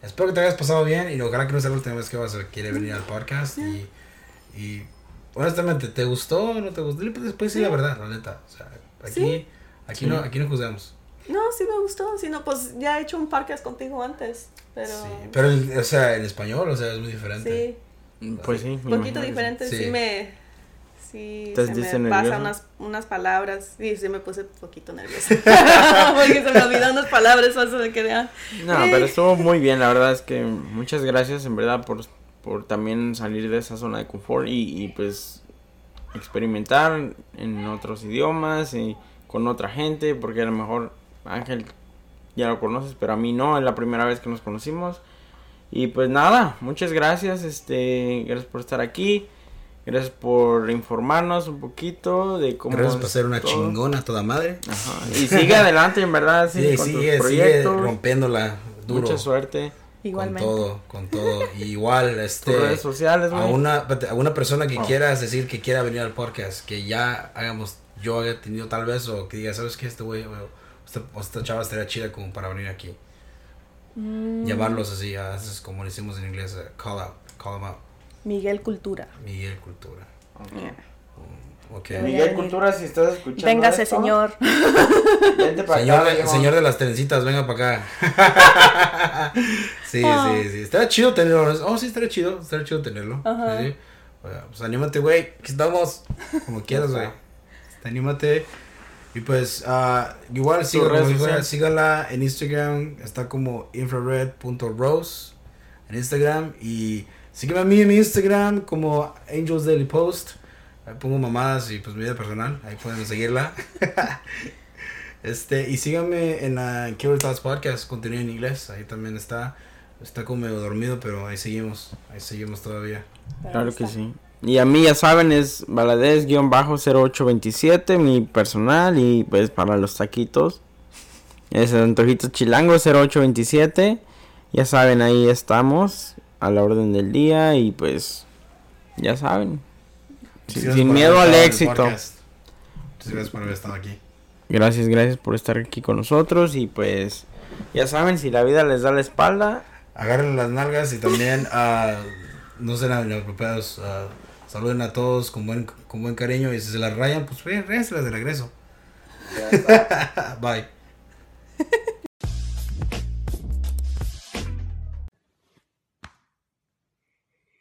espero que te hayas pasado bien y ojalá que no sea la última vez que vas a querer venir al podcast y, y honestamente, ¿te gustó o no te gustó? Después sí, la verdad, la neta, o sea, aquí, aquí, no, aquí no juzgamos. No, sí me gustó, si no, pues ya he hecho un podcast contigo antes, pero... Sí, pero, o sea, en español, o sea, es muy diferente. Sí. Pues sí. Un poquito diferente, sí. me... Sí, se me pasan unas, unas palabras y sí me puse un poquito nerviosa. Porque se me olvidan unas palabras, eso de que No, pero estuvo muy bien, la verdad es que muchas gracias en verdad por, por también salir de esa zona de confort y, y pues experimentar en otros idiomas y con otra gente, porque a lo mejor Ángel ya lo conoces, pero a mí no, es la primera vez que nos conocimos. Y pues nada, muchas gracias, este, gracias por estar aquí. Gracias por informarnos un poquito de cómo. Gracias por ser una chingona toda madre. Ajá. Y sigue adelante, en verdad. Sí, sigue, sigue rompiéndola duro. Mucha suerte. Igualmente. Con todo, con todo. igual, este. redes sociales, A una, a una persona que oh. quieras decir que quiera venir al podcast, que ya hagamos, yo haya tenido tal vez, o que diga, ¿sabes qué? Este güey esta, esta chava estaría chida como para venir aquí. Mm. Llamarlos así, a veces como decimos en inglés, uh, call out, call them out. Miguel Cultura. Miguel Cultura. Okay. Miguel Cultura, si estás escuchando. Véngase, señor. Vente para señor, acá, señor de las trencitas, venga para acá. sí, oh. sí, sí. Estaría chido tenerlo. Oh, sí, estaría chido. Estaría chido tenerlo. Sí, Pues anímate, güey. Aquí estamos. Como quieras, güey. Anímate. Y pues, uh, igual síganla en Instagram, está como infrared.rose en Instagram. Y sígueme a mí en mi Instagram como Angels Daily Post. Ahí pongo mamadas y pues mi vida personal, ahí pueden seguirla. este, y síganme en la Killer Thoughts Podcast, contenido en inglés, ahí también está. Está como medio dormido, pero ahí seguimos, ahí seguimos todavía. Claro que sí. Y a mí ya saben, es Valadez-0827, mi personal. Y pues para los taquitos, es Antojito Chilango 0827. Ya saben, ahí estamos a la orden del día. Y pues, ya saben, sin, miedo al éxito. Muchas gracias por haber estado aquí. Gracias, gracias por estar aquí con nosotros y pues ya saben, si la vida les da la espalda, agarren las nalgas y también uh, no sean inapropiados. Uh, saluden a todos con buen, con buen cariño y si se las rayan, pues las de regreso. Bye.